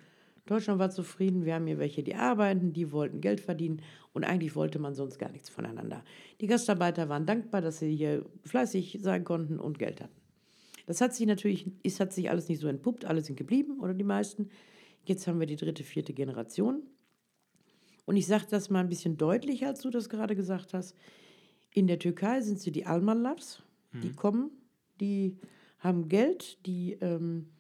Deutschland war zufrieden, wir haben hier welche, die arbeiten, die wollten Geld verdienen und eigentlich wollte man sonst gar nichts voneinander. Die Gastarbeiter waren dankbar, dass sie hier fleißig sein konnten und Geld hatten. Das hat sich natürlich, es hat sich alles nicht so entpuppt, alle sind geblieben oder die meisten. Jetzt haben wir die dritte, vierte Generation. Und ich sage das mal ein bisschen deutlicher, als du das gerade gesagt hast. In der Türkei sind sie die Almanlars, die kommen, die haben Geld, die ähm,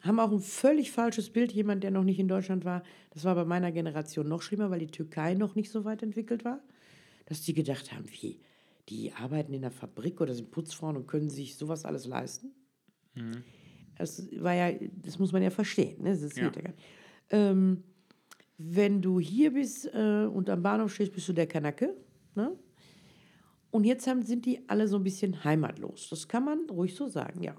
haben auch ein völlig falsches Bild. Jemand, der noch nicht in Deutschland war, das war bei meiner Generation noch schlimmer, weil die Türkei noch nicht so weit entwickelt war, dass die gedacht haben, wie, die arbeiten in der Fabrik oder sind Putzfrauen und können sich sowas alles leisten. Das war ja, das muss man ja verstehen. Ne? Das Ja. geht ja gar nicht. Ähm, wenn du hier bist äh, und am Bahnhof stehst, bist du der Kanake. Ne? Und jetzt haben, sind die alle so ein bisschen heimatlos. Das kann man ruhig so sagen, ja.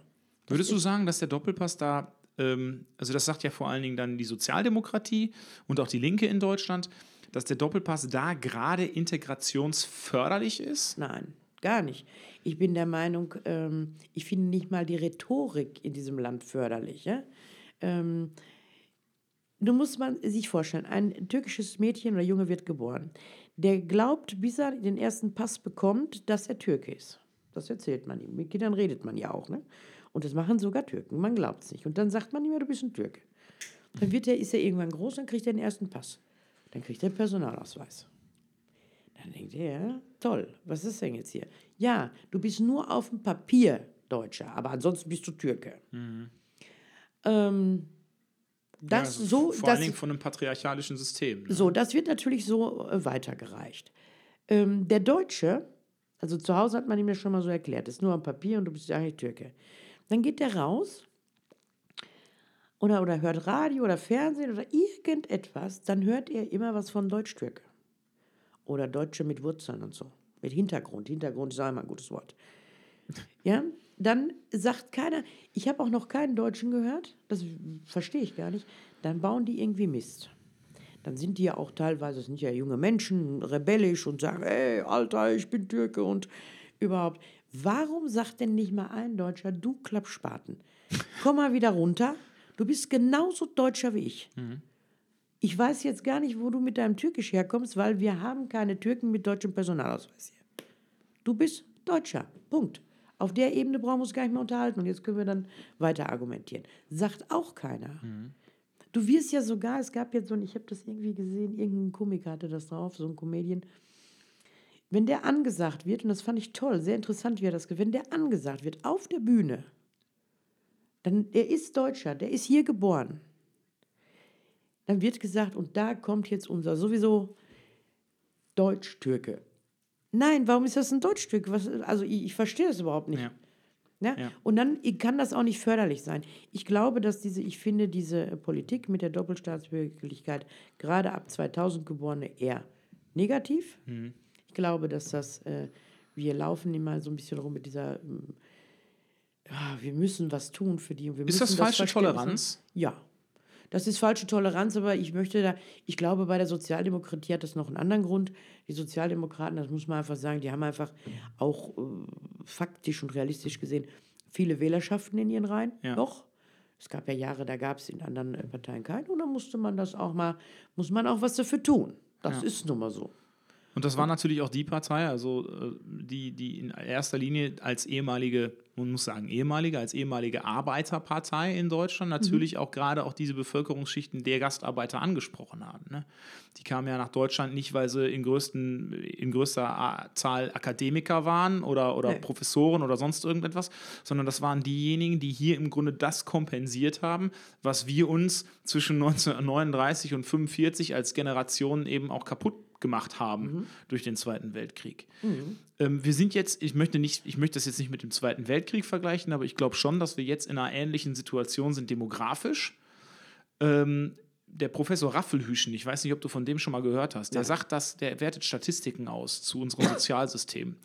Würdest du sagen, dass der Doppelpass da, also das sagt ja vor allen Dingen dann die Sozialdemokratie und auch die Linke in Deutschland, dass der Doppelpass da gerade integrationsförderlich ist? Nein, gar nicht. Ich bin der Meinung, ähm, ich finde nicht mal die Rhetorik in diesem Land förderlich. Ja? Ähm, du musst man sich vorstellen, ein türkisches Mädchen oder Junge wird geboren. Der glaubt, bis er den ersten Pass bekommt, dass er Türke ist. Das erzählt man ihm. Mit Kindern redet man ja auch. Ne? Und das machen sogar Türken. Man glaubt es nicht. Und dann sagt man ihm, ja, du bist ein Türke. Dann wird er, ist er irgendwann groß, dann kriegt er den ersten Pass. Dann kriegt er einen Personalausweis. Dann denkt er, toll, was ist denn jetzt hier? Ja, du bist nur auf dem Papier Deutscher, aber ansonsten bist du Türke. Mhm. Ähm, das ja, also so, vor das, allen Dingen von einem patriarchalischen System. Ne? So, das wird natürlich so äh, weitergereicht. Ähm, der Deutsche, also zu Hause hat man ihm ja schon mal so erklärt, ist nur am Papier und du bist eigentlich Türke. Dann geht der raus oder, oder hört Radio oder Fernsehen oder irgendetwas, dann hört er immer was von Deutsch-Türke. Oder Deutsche mit Wurzeln und so. Mit Hintergrund. Hintergrund ist auch immer ein gutes Wort. Ja, dann sagt keiner, ich habe auch noch keinen Deutschen gehört, das verstehe ich gar nicht, dann bauen die irgendwie Mist. Dann sind die ja auch teilweise, sind ja junge Menschen, rebellisch und sagen, ey, Alter, ich bin Türke und überhaupt. Warum sagt denn nicht mal ein Deutscher, du Klappspaten, komm mal wieder runter, du bist genauso Deutscher wie ich. Mhm. Ich weiß jetzt gar nicht, wo du mit deinem Türkisch herkommst, weil wir haben keine Türken mit deutschem Personalausweis hier. Du bist Deutscher, Punkt. Auf der Ebene brauchen wir uns gar nicht mehr unterhalten und jetzt können wir dann weiter argumentieren. Sagt auch keiner. Mhm. Du wirst ja sogar, es gab jetzt so ein, ich habe das irgendwie gesehen, irgendein Komiker hatte das drauf, so ein Comedian, wenn der angesagt wird, und das fand ich toll, sehr interessant, wie er das, wenn der angesagt wird auf der Bühne, dann, der ist Deutscher, der ist hier geboren. Dann wird gesagt, und da kommt jetzt unser sowieso Deutsch-Türke. Nein, warum ist das ein Deutsch-Türke? also ich, ich, verstehe das überhaupt nicht. Ja. Ja? ja? Und dann kann das auch nicht förderlich sein. Ich glaube, dass diese, ich finde diese Politik mit der Doppelstaatsbürgerlichkeit gerade ab 2000 Geborene eher negativ. Mhm. Ich glaube, dass das, äh, wir laufen immer so ein bisschen rum mit dieser, ja, wir müssen was tun für die. ist das falsche das Toleranz? Ja. Das ist falsche Toleranz, aber ich möchte da, ich glaube, bei der Sozialdemokratie hat das noch einen anderen Grund. Die Sozialdemokraten, das muss man einfach sagen, die haben einfach auch äh, faktisch und realistisch gesehen viele Wählerschaften in ihren Reihen. Ja. Doch. Es gab ja Jahre, da gab es in anderen äh, Parteien keinen und dann musste man das auch mal, muss man auch was dafür tun. Das ja. ist nun mal so. Und das war natürlich auch die Partei, also äh, die, die in erster Linie als ehemalige, man muss sagen, ehemalige, als ehemalige Arbeiterpartei in Deutschland natürlich mhm. auch gerade auch diese Bevölkerungsschichten der Gastarbeiter angesprochen haben. Ne? Die kamen ja nach Deutschland nicht, weil sie in, größten, in größter Zahl Akademiker waren oder, oder nee. Professoren oder sonst irgendetwas, sondern das waren diejenigen, die hier im Grunde das kompensiert haben, was wir uns zwischen 1939 und 1945 als Generation eben auch kaputt gemacht haben mhm. durch den Zweiten Weltkrieg. Mhm. Ähm, wir sind jetzt, ich möchte, nicht, ich möchte das jetzt nicht mit dem Zweiten Weltkrieg vergleichen, aber ich glaube schon, dass wir jetzt in einer ähnlichen Situation sind demografisch. Ähm, der Professor Raffelhüschen, ich weiß nicht, ob du von dem schon mal gehört hast, der ja. sagt, dass der wertet Statistiken aus zu unserem [coughs] Sozialsystem.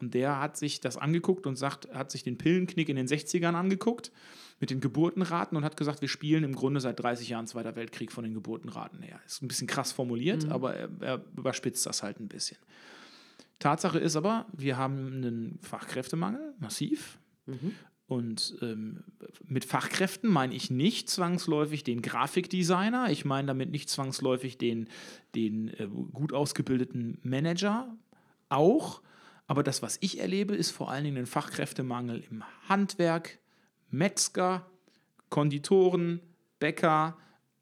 Und der hat sich das angeguckt und sagt, hat sich den Pillenknick in den 60ern angeguckt mit den Geburtenraten und hat gesagt, wir spielen im Grunde seit 30 Jahren Zweiter Weltkrieg von den Geburtenraten her. Ist ein bisschen krass formuliert, mhm. aber er, er überspitzt das halt ein bisschen. Tatsache ist aber, wir haben einen Fachkräftemangel, massiv. Mhm. Und ähm, mit Fachkräften meine ich nicht zwangsläufig den Grafikdesigner, ich meine damit nicht zwangsläufig den, den äh, gut ausgebildeten Manager, auch. Aber das, was ich erlebe, ist vor allen Dingen ein Fachkräftemangel im Handwerk, Metzger, Konditoren, Bäcker,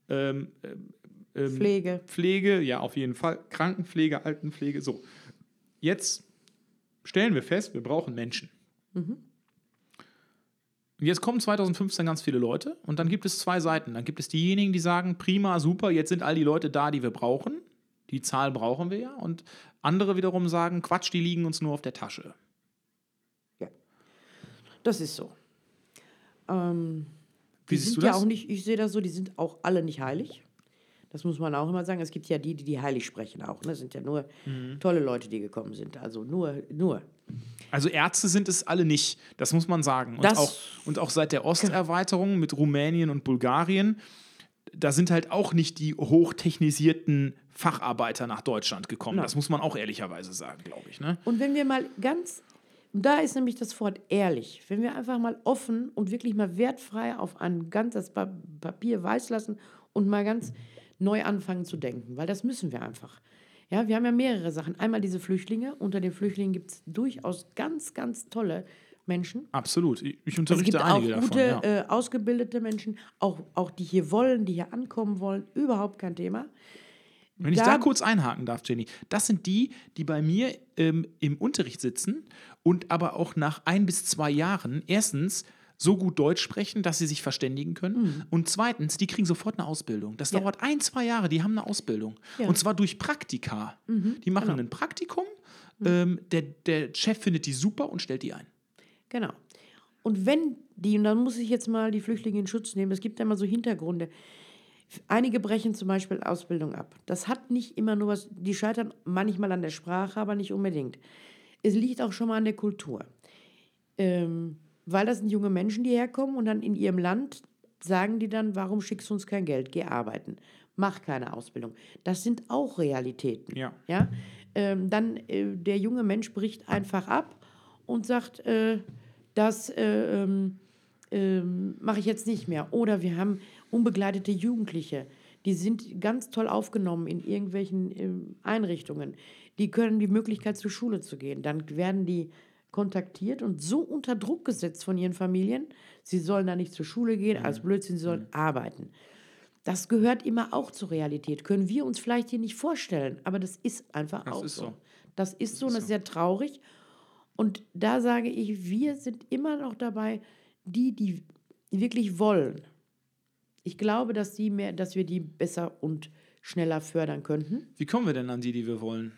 ähm, ähm, Pflege. Pflege, ja, auf jeden Fall. Krankenpflege, Altenpflege. So. Jetzt stellen wir fest, wir brauchen Menschen. Mhm. Jetzt kommen 2015 ganz viele Leute und dann gibt es zwei Seiten. Dann gibt es diejenigen, die sagen, prima, super, jetzt sind all die Leute da, die wir brauchen. Die Zahl brauchen wir ja. Und andere wiederum sagen, Quatsch, die liegen uns nur auf der Tasche. Ja, das ist so. Ähm, Wie siehst du das? Ja auch nicht, ich sehe das so, die sind auch alle nicht heilig. Das muss man auch immer sagen. Es gibt ja die, die die heilig sprechen auch. Ne? Das sind ja nur mhm. tolle Leute, die gekommen sind. Also nur, nur. Also Ärzte sind es alle nicht, das muss man sagen. Und, auch, und auch seit der Osterweiterung mit Rumänien und Bulgarien, da sind halt auch nicht die hochtechnisierten Facharbeiter nach Deutschland gekommen. Nein. Das muss man auch ehrlicherweise sagen, glaube ich. Ne? Und wenn wir mal ganz, da ist nämlich das Wort ehrlich, wenn wir einfach mal offen und wirklich mal wertfrei auf ein ganzes Pa- Papier weiß lassen und mal ganz neu anfangen zu denken, weil das müssen wir einfach. Ja, wir haben ja mehrere Sachen. Einmal diese Flüchtlinge. Unter den Flüchtlingen gibt es durchaus ganz, ganz tolle Menschen. Absolut. Ich ich Es unterrichte gibt auch einige gute, davon. Ja. äh, ausgebildete Menschen, auch, auch die hier wollen, die hier ankommen wollen. Überhaupt kein Thema. Wenn ich da- da kurz einhaken darf, Jenny, das sind die, die bei mir ähm, im Unterricht sitzen und aber auch nach ein bis zwei Jahren erstens so gut Deutsch sprechen, dass sie sich verständigen können. Und zweitens, die kriegen sofort eine Ausbildung. Das Mhm. Ja. dauert ein, zwei Jahre, die haben eine Ausbildung. Ja. Mhm. Und zwar durch Praktika. Die machen genau. ein Praktikum, ähm, der, der Chef findet die super und stellt die ein. Genau. Und wenn die, und dann muss ich jetzt mal die Flüchtlinge in Schutz nehmen, es gibt ja immer so Hintergründe. Einige brechen zum Beispiel Ausbildung ab. Das hat nicht immer nur was, die scheitern manchmal an der Sprache, aber nicht unbedingt. Es liegt auch schon mal an der Kultur. Ähm, weil das sind junge Menschen, die herkommen und dann in ihrem Land sagen die dann, warum schickst du uns kein Geld? Geh arbeiten. Mach keine Ausbildung. Das sind auch Realitäten. Ja. Ja? Ähm, dann äh, der junge Mensch bricht einfach ab und sagt, äh, das äh, ähm, ähm, mache ich jetzt nicht mehr. Oder wir haben unbegleitete Jugendliche, die sind ganz toll aufgenommen in irgendwelchen ähm, Einrichtungen. Die können die Möglichkeit zur Schule zu gehen. Dann werden die kontaktiert und so unter Druck gesetzt von ihren Familien, sie sollen da nicht zur Schule gehen, als Blödsinn, sie sollen arbeiten. Das gehört immer auch zur Realität. Können wir uns vielleicht hier nicht vorstellen, aber das ist einfach Das auch ist so. so. Das ist so und das ist sehr traurig. Und da sage ich, wir sind immer noch dabei, die, die wirklich wollen. Ich glaube, dass, die mehr, dass wir die besser und schneller fördern könnten. Wie kommen wir denn an die, die wir wollen?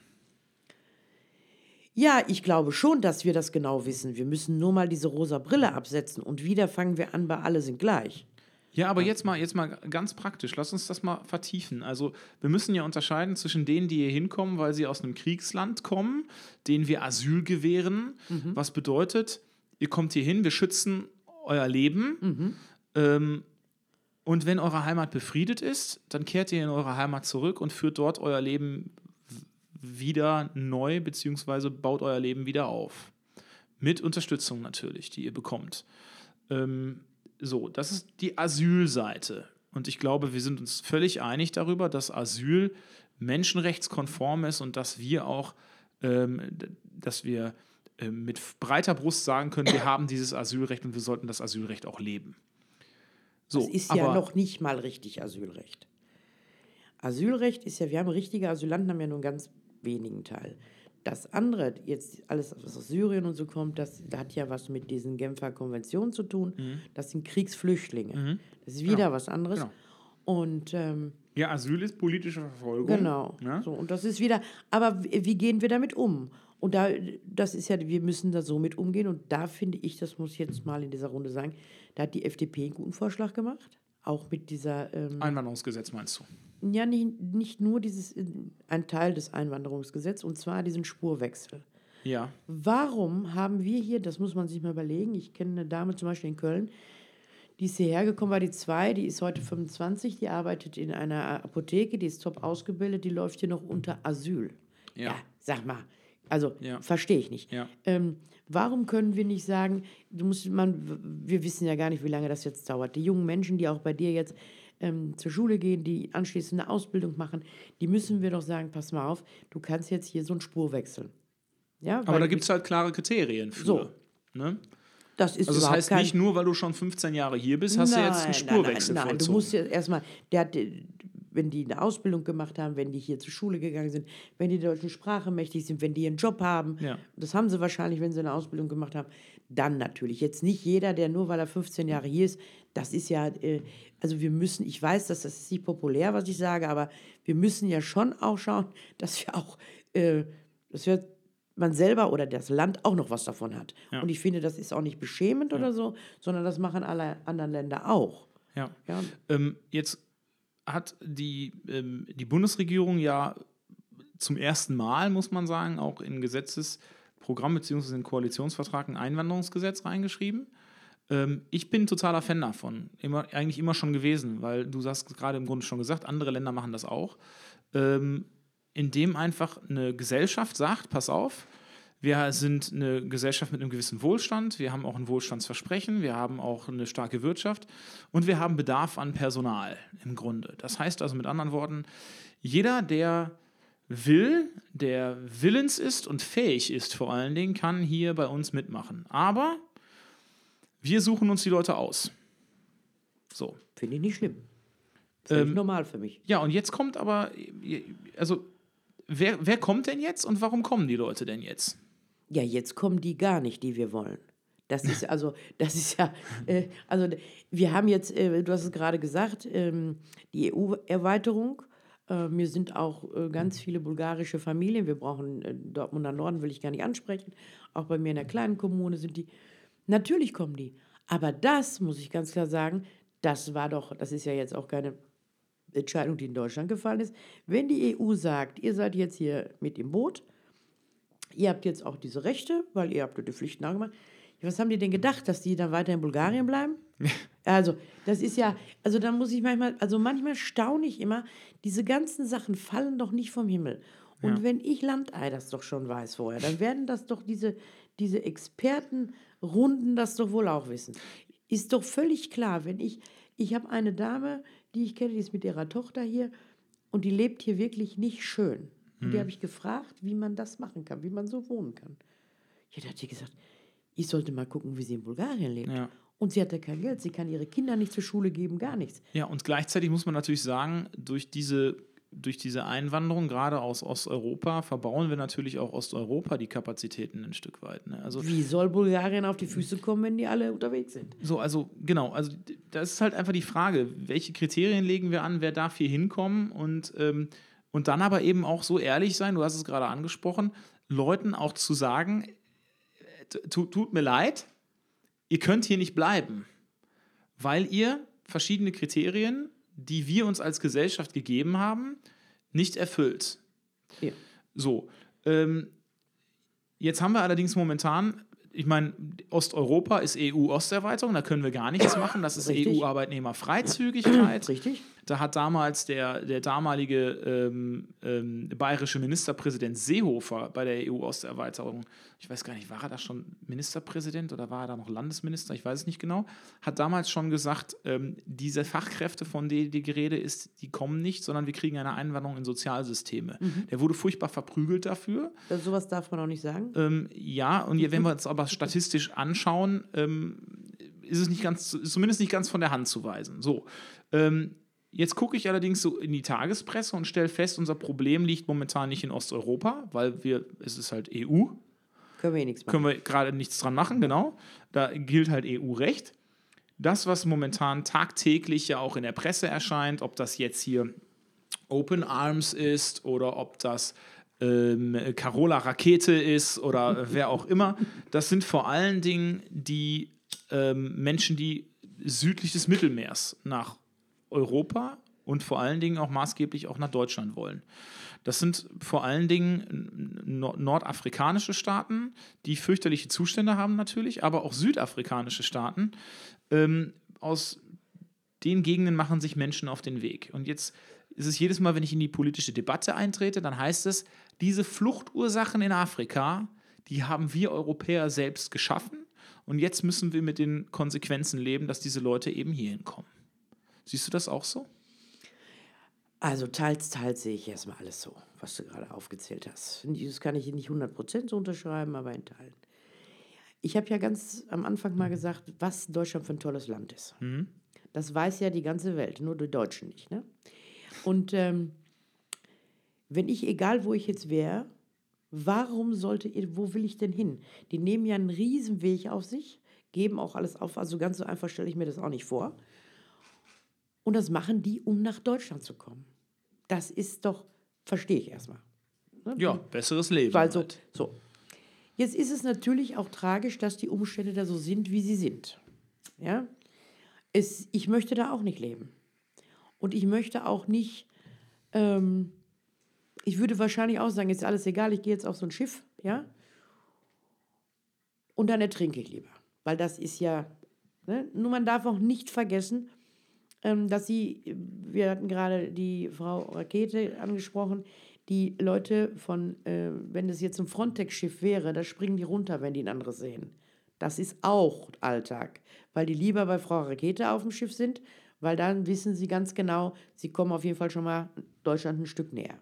Ja, ich glaube schon, dass wir das genau wissen. Wir müssen nur mal diese rosa Brille absetzen und wieder fangen wir an bei alle sind gleich. Ja, aber jetzt mal, jetzt mal ganz praktisch, lass uns das mal vertiefen. Also wir müssen ja unterscheiden zwischen denen, die hier hinkommen, weil sie aus einem Kriegsland kommen, denen wir Asyl gewähren. Was bedeutet, ihr kommt hier hin, wir schützen euer Leben. Ähm, und wenn eure Heimat befriedet ist, dann kehrt ihr in eure Heimat zurück und führt dort euer Leben wieder neu, beziehungsweise baut euer Leben wieder auf. Mit Unterstützung natürlich, die ihr bekommt. Ähm, so, das ist die Asylseite. Und ich glaube, wir sind uns völlig einig darüber, dass Asyl menschenrechtskonform ist und dass wir auch, ähm, dass wir ähm, mit breiter Brust sagen können, wir haben dieses Asylrecht und wir sollten das Asylrecht auch leben. So, Das ist ja noch nicht mal richtig Asylrecht. Asylrecht ist ja, wir haben richtige Asylanten, haben ja nur einen ganz wenigen Teil. Das andere, jetzt alles, was aus Syrien und so kommt, das, das hat ja was mit diesen Genfer Konventionen zu tun. Das sind Kriegsflüchtlinge. Das ist wieder Mhm. Genau. was anderes. Genau. Und ähm, Ja, Asyl ist politische Verfolgung. Genau. Ne? So, und das ist wieder, aber wie gehen wir damit um? Und da, das ist ja, wir müssen da so mit umgehen. Und da finde ich, das muss ich jetzt mal in dieser Runde sagen, da hat die FDP einen guten Vorschlag gemacht. Auch mit dieser, ähm, Einwanderungsgesetz meinst du? ja, nicht, nicht nur dieses, äh, ein Teil des Einwanderungsgesetzes, und zwar diesen Spurwechsel. Ja. Warum haben wir hier, das muss man sich mal überlegen, ich kenne eine Dame zum Beispiel in Köln, die ist hierher gekommen, war die zwei, die ist heute 25, die arbeitet in einer Apotheke, die ist top ausgebildet, die läuft hier noch unter Asyl. Ja. sag mal, also Ja. verstehe ich nicht. Ja. Ähm, warum können wir nicht sagen, du musst man, wir wissen ja gar nicht, wie lange das jetzt dauert. Die jungen Menschen, die auch bei dir jetzt ähm, zur Schule gehen, die anschließend eine Ausbildung machen, die müssen wir doch sagen, pass mal auf, du kannst jetzt hier so einen Spur wechseln. Ja, Aber da gibt es halt klare Kriterien für. So. Ne? das ist Also das heißt nicht nur, weil du schon 15 Jahre hier bist, hast du jetzt einen Spurwechsel Nein, nein, nein. du vollzogen. musst ja erstmal, der hat, wenn die eine Ausbildung gemacht haben, wenn die hier zur Schule gegangen sind, wenn die der deutschen Sprache mächtig sind, wenn die einen Job haben, Ja. das haben sie wahrscheinlich, wenn sie eine Ausbildung gemacht haben, dann natürlich. Jetzt nicht jeder, der nur weil er 15 Jahre hier ist, das ist ja, äh, also wir müssen, ich weiß, dass das ist nicht populär, was ich sage, aber wir müssen ja schon auch schauen, dass wir auch, äh, dass wir man selber oder das Land auch noch was davon hat. Ja. Und ich finde, das ist auch nicht beschämend oder so, sondern das machen alle anderen Länder auch. Ja. Ja, Ähm, jetzt hat die, ähm, die Bundesregierung ja zum ersten Mal, muss man sagen, auch in Programm bzw. in Koalitionsvertrag ein Einwanderungsgesetz reingeschrieben. Ähm, ich bin totaler Fan davon, immer, eigentlich immer schon gewesen, weil du hast gerade im Grunde schon gesagt, andere Länder machen das auch, ähm, indem einfach eine Gesellschaft sagt, pass auf, wir sind eine Gesellschaft mit einem gewissen Wohlstand, wir haben auch ein Wohlstandsversprechen, wir haben auch eine starke Wirtschaft und wir haben Bedarf an Personal im Grunde. Das heißt also mit anderen Worten, jeder, der will, der willens ist und fähig ist vor allen Dingen, kann hier bei uns mitmachen. Aber wir suchen uns die Leute aus. So. Finde ich nicht schlimm. Völlig Ähm, normal für mich. Ja, und jetzt kommt aber, also, wer, wer kommt denn jetzt und warum kommen die Leute denn jetzt? Ja, jetzt kommen die gar nicht, die wir wollen. Das ist also, das ist ja, äh, also wir haben jetzt, äh, du hast es gerade gesagt, ähm, die EU-Erweiterung. Äh, mir sind auch äh, ganz viele bulgarische Familien. Wir brauchen äh, Dortmunder Norden, will ich gar nicht ansprechen. Auch bei mir in der kleinen Kommune sind die. Natürlich kommen die. Aber das, muss ich ganz klar sagen, das war doch, das ist ja jetzt auch keine Entscheidung, die in Deutschland gefallen ist. Wenn die EU sagt, ihr seid jetzt hier mit im Boot, ihr habt jetzt auch diese Rechte, weil ihr habt die Pflichten auch gemacht. Ja, was haben die denn gedacht, dass die dann weiter in Bulgarien bleiben? [laughs] Also, das ist ja, also da muss ich manchmal, also manchmal staune ich immer, diese ganzen Sachen fallen doch nicht vom Himmel. Und Ja. wenn ich Landei das doch schon weiß vorher, dann werden das doch diese, diese Expertenrunden das doch wohl auch wissen. Ist doch völlig klar, wenn ich, ich habe eine Dame, die ich kenne, die ist mit ihrer Tochter hier und die lebt hier wirklich nicht schön. Und die habe ich gefragt, wie man das machen kann, wie man so wohnen kann. Ja, da hat sie gesagt, ich sollte mal gucken, wie sie in Bulgarien lebt. Ja. Und sie hatte kein Geld, sie kann ihre Kinder nicht zur Schule geben, gar nichts. Ja, und gleichzeitig muss man natürlich sagen, durch diese, durch diese Einwanderung, gerade aus Osteuropa, verbauen wir natürlich auch Osteuropa die Kapazitäten ein Stück weit. Ne? Also, Wie soll Bulgarien auf die Füße kommen, wenn die alle unterwegs sind? so, also genau, also das ist halt einfach die Frage, welche Kriterien legen wir an, wer darf hier hinkommen und, ähm, und dann aber eben auch so ehrlich sein, du hast es gerade angesprochen, Leuten auch zu sagen, äh, tut, mir leid, ihr könnt hier nicht bleiben, weil ihr verschiedene Kriterien, die wir uns als Gesellschaft gegeben haben, nicht erfüllt. Ja. So, ähm, jetzt haben wir allerdings momentan, ich meine, Osteuropa ist EU-Osterweiterung, da können wir gar nichts machen. Das ist. EU-Arbeitnehmerfreizügigkeit. Richtig? Da hat damals der, der damalige ähm, ähm, bayerische Ministerpräsident Seehofer bei der EU-Osterweiterung, ich weiß gar nicht, war er da schon Ministerpräsident oder war er da noch Landesminister? Ich weiß es nicht genau. Hat damals schon gesagt, ähm, diese Fachkräfte, von denen die Gerede ist, die kommen nicht, sondern wir kriegen eine Einwanderung in Sozialsysteme. Der wurde furchtbar verprügelt dafür. Das, sowas darf man auch nicht sagen. Ähm, ja, und wenn wir uns aber [laughs] statistisch anschauen, ähm, ist es nicht ganz, zumindest nicht ganz von der Hand zu weisen. So. Ähm, jetzt gucke ich allerdings so in die Tagespresse und stelle fest, unser Problem liegt momentan nicht in Osteuropa, weil wir, es ist halt EU, Können wir eh nichts machen. können wir gerade nichts dran machen, genau. Da gilt halt EU-Recht. Das, was momentan tagtäglich ja auch in der Presse erscheint, ob das jetzt hier Open Arms ist oder ob das ähm, Carola Rakete ist oder [laughs] wer auch immer, das sind vor allen Dingen die ähm, Menschen, die südlich des Mittelmeers nach Europa und vor allen Dingen auch maßgeblich auch nach Deutschland wollen. Das sind vor allen Dingen nor- nordafrikanische Staaten, die fürchterliche Zustände haben natürlich, aber auch südafrikanische Staaten. Ähm, aus den Gegenden machen sich Menschen auf den Weg. Und jetzt ist es jedes Mal, wenn ich in die politische Debatte eintrete, dann heißt es, diese Fluchtursachen in Afrika, die haben wir Europäer selbst geschaffen. Und jetzt müssen wir mit den Konsequenzen leben, dass diese Leute eben hierhin kommen. Siehst du das auch so? Also teils, teils sehe ich erstmal alles so, was du gerade aufgezählt hast. Das kann ich nicht 100% so unterschreiben, aber in Teilen. Ich habe ja ganz am Anfang mal gesagt, was Deutschland für ein tolles Land ist. Das weiß ja die ganze Welt, nur die Deutschen nicht. Ne? Und ähm, wenn ich, egal wo ich jetzt wäre, warum sollte ihr, wo will ich denn hin? Die nehmen ja einen Riesenweg auf sich, geben auch alles auf, also ganz so einfach stelle ich mir das auch nicht vor. Und das machen die, um nach Deutschland zu kommen. Das ist doch, verstehe ich erstmal. Ne? Ja, besseres Leben. Weil so, halt. so. Jetzt ist es natürlich auch tragisch, dass die Umstände da so sind, wie sie sind. Ja? Es, ich möchte da auch nicht leben. Und ich möchte auch nicht, ähm, ich würde wahrscheinlich auch sagen, ist alles egal, ich gehe jetzt auf so ein Schiff, ja, und dann ertrinke ich lieber. Weil das ist ja, ne? nur man darf auch nicht vergessen, dass sie, wir hatten gerade die Frau Rakete angesprochen, die Leute von, äh, wenn es jetzt ein Frontex-Schiff wäre, da springen die runter, wenn die ein anderes sehen. Das ist auch Alltag, weil die lieber bei Frau Rakete auf dem Schiff sind, weil dann wissen sie ganz genau, sie kommen auf jeden Fall schon mal Deutschland ein Stück näher.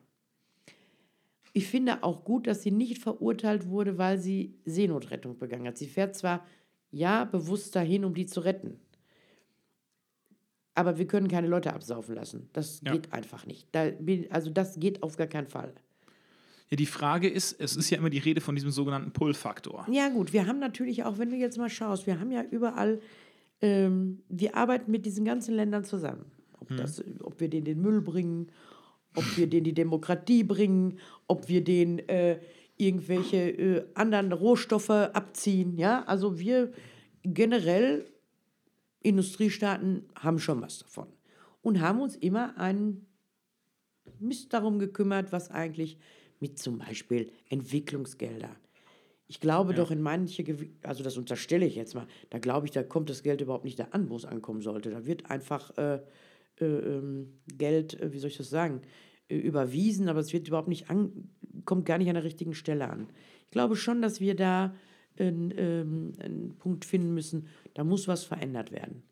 Ich finde auch gut, dass sie nicht verurteilt wurde, weil sie Seenotrettung begangen hat. Sie fährt zwar ja bewusst dahin, um die zu retten, aber wir können keine Leute absaufen lassen. Das Ja. geht einfach nicht. Da, also das geht auf gar keinen Fall. Ja, die Frage ist, es ist ja immer die Rede von diesem sogenannten Pull-Faktor. Ja, gut, wir haben natürlich auch, wenn du jetzt mal schaust, wir haben ja überall, ähm, wir arbeiten mit diesen ganzen Ländern zusammen. Ob, das, ob wir denen den Müll bringen, ob wir denen die Demokratie bringen, ob wir denen äh, irgendwelche äh, anderen Rohstoffe abziehen. Ja, also wir generell, Industriestaaten, haben schon was davon. Und haben uns immer einen Mist darum gekümmert, was eigentlich mit zum Beispiel Entwicklungsgelder. Ich glaube doch in manche, also das unterstelle ich jetzt mal, da glaube ich, da kommt das Geld überhaupt nicht da an, wo es ankommen sollte. Da wird einfach äh, äh, ähm, Geld, äh, wie soll ich das sagen, äh, überwiesen, aber es wird überhaupt nicht an, kommt gar nicht an der richtigen Stelle an. Ich glaube schon, dass wir da einen, ähm, einen Punkt finden müssen, da muss was verändert werden.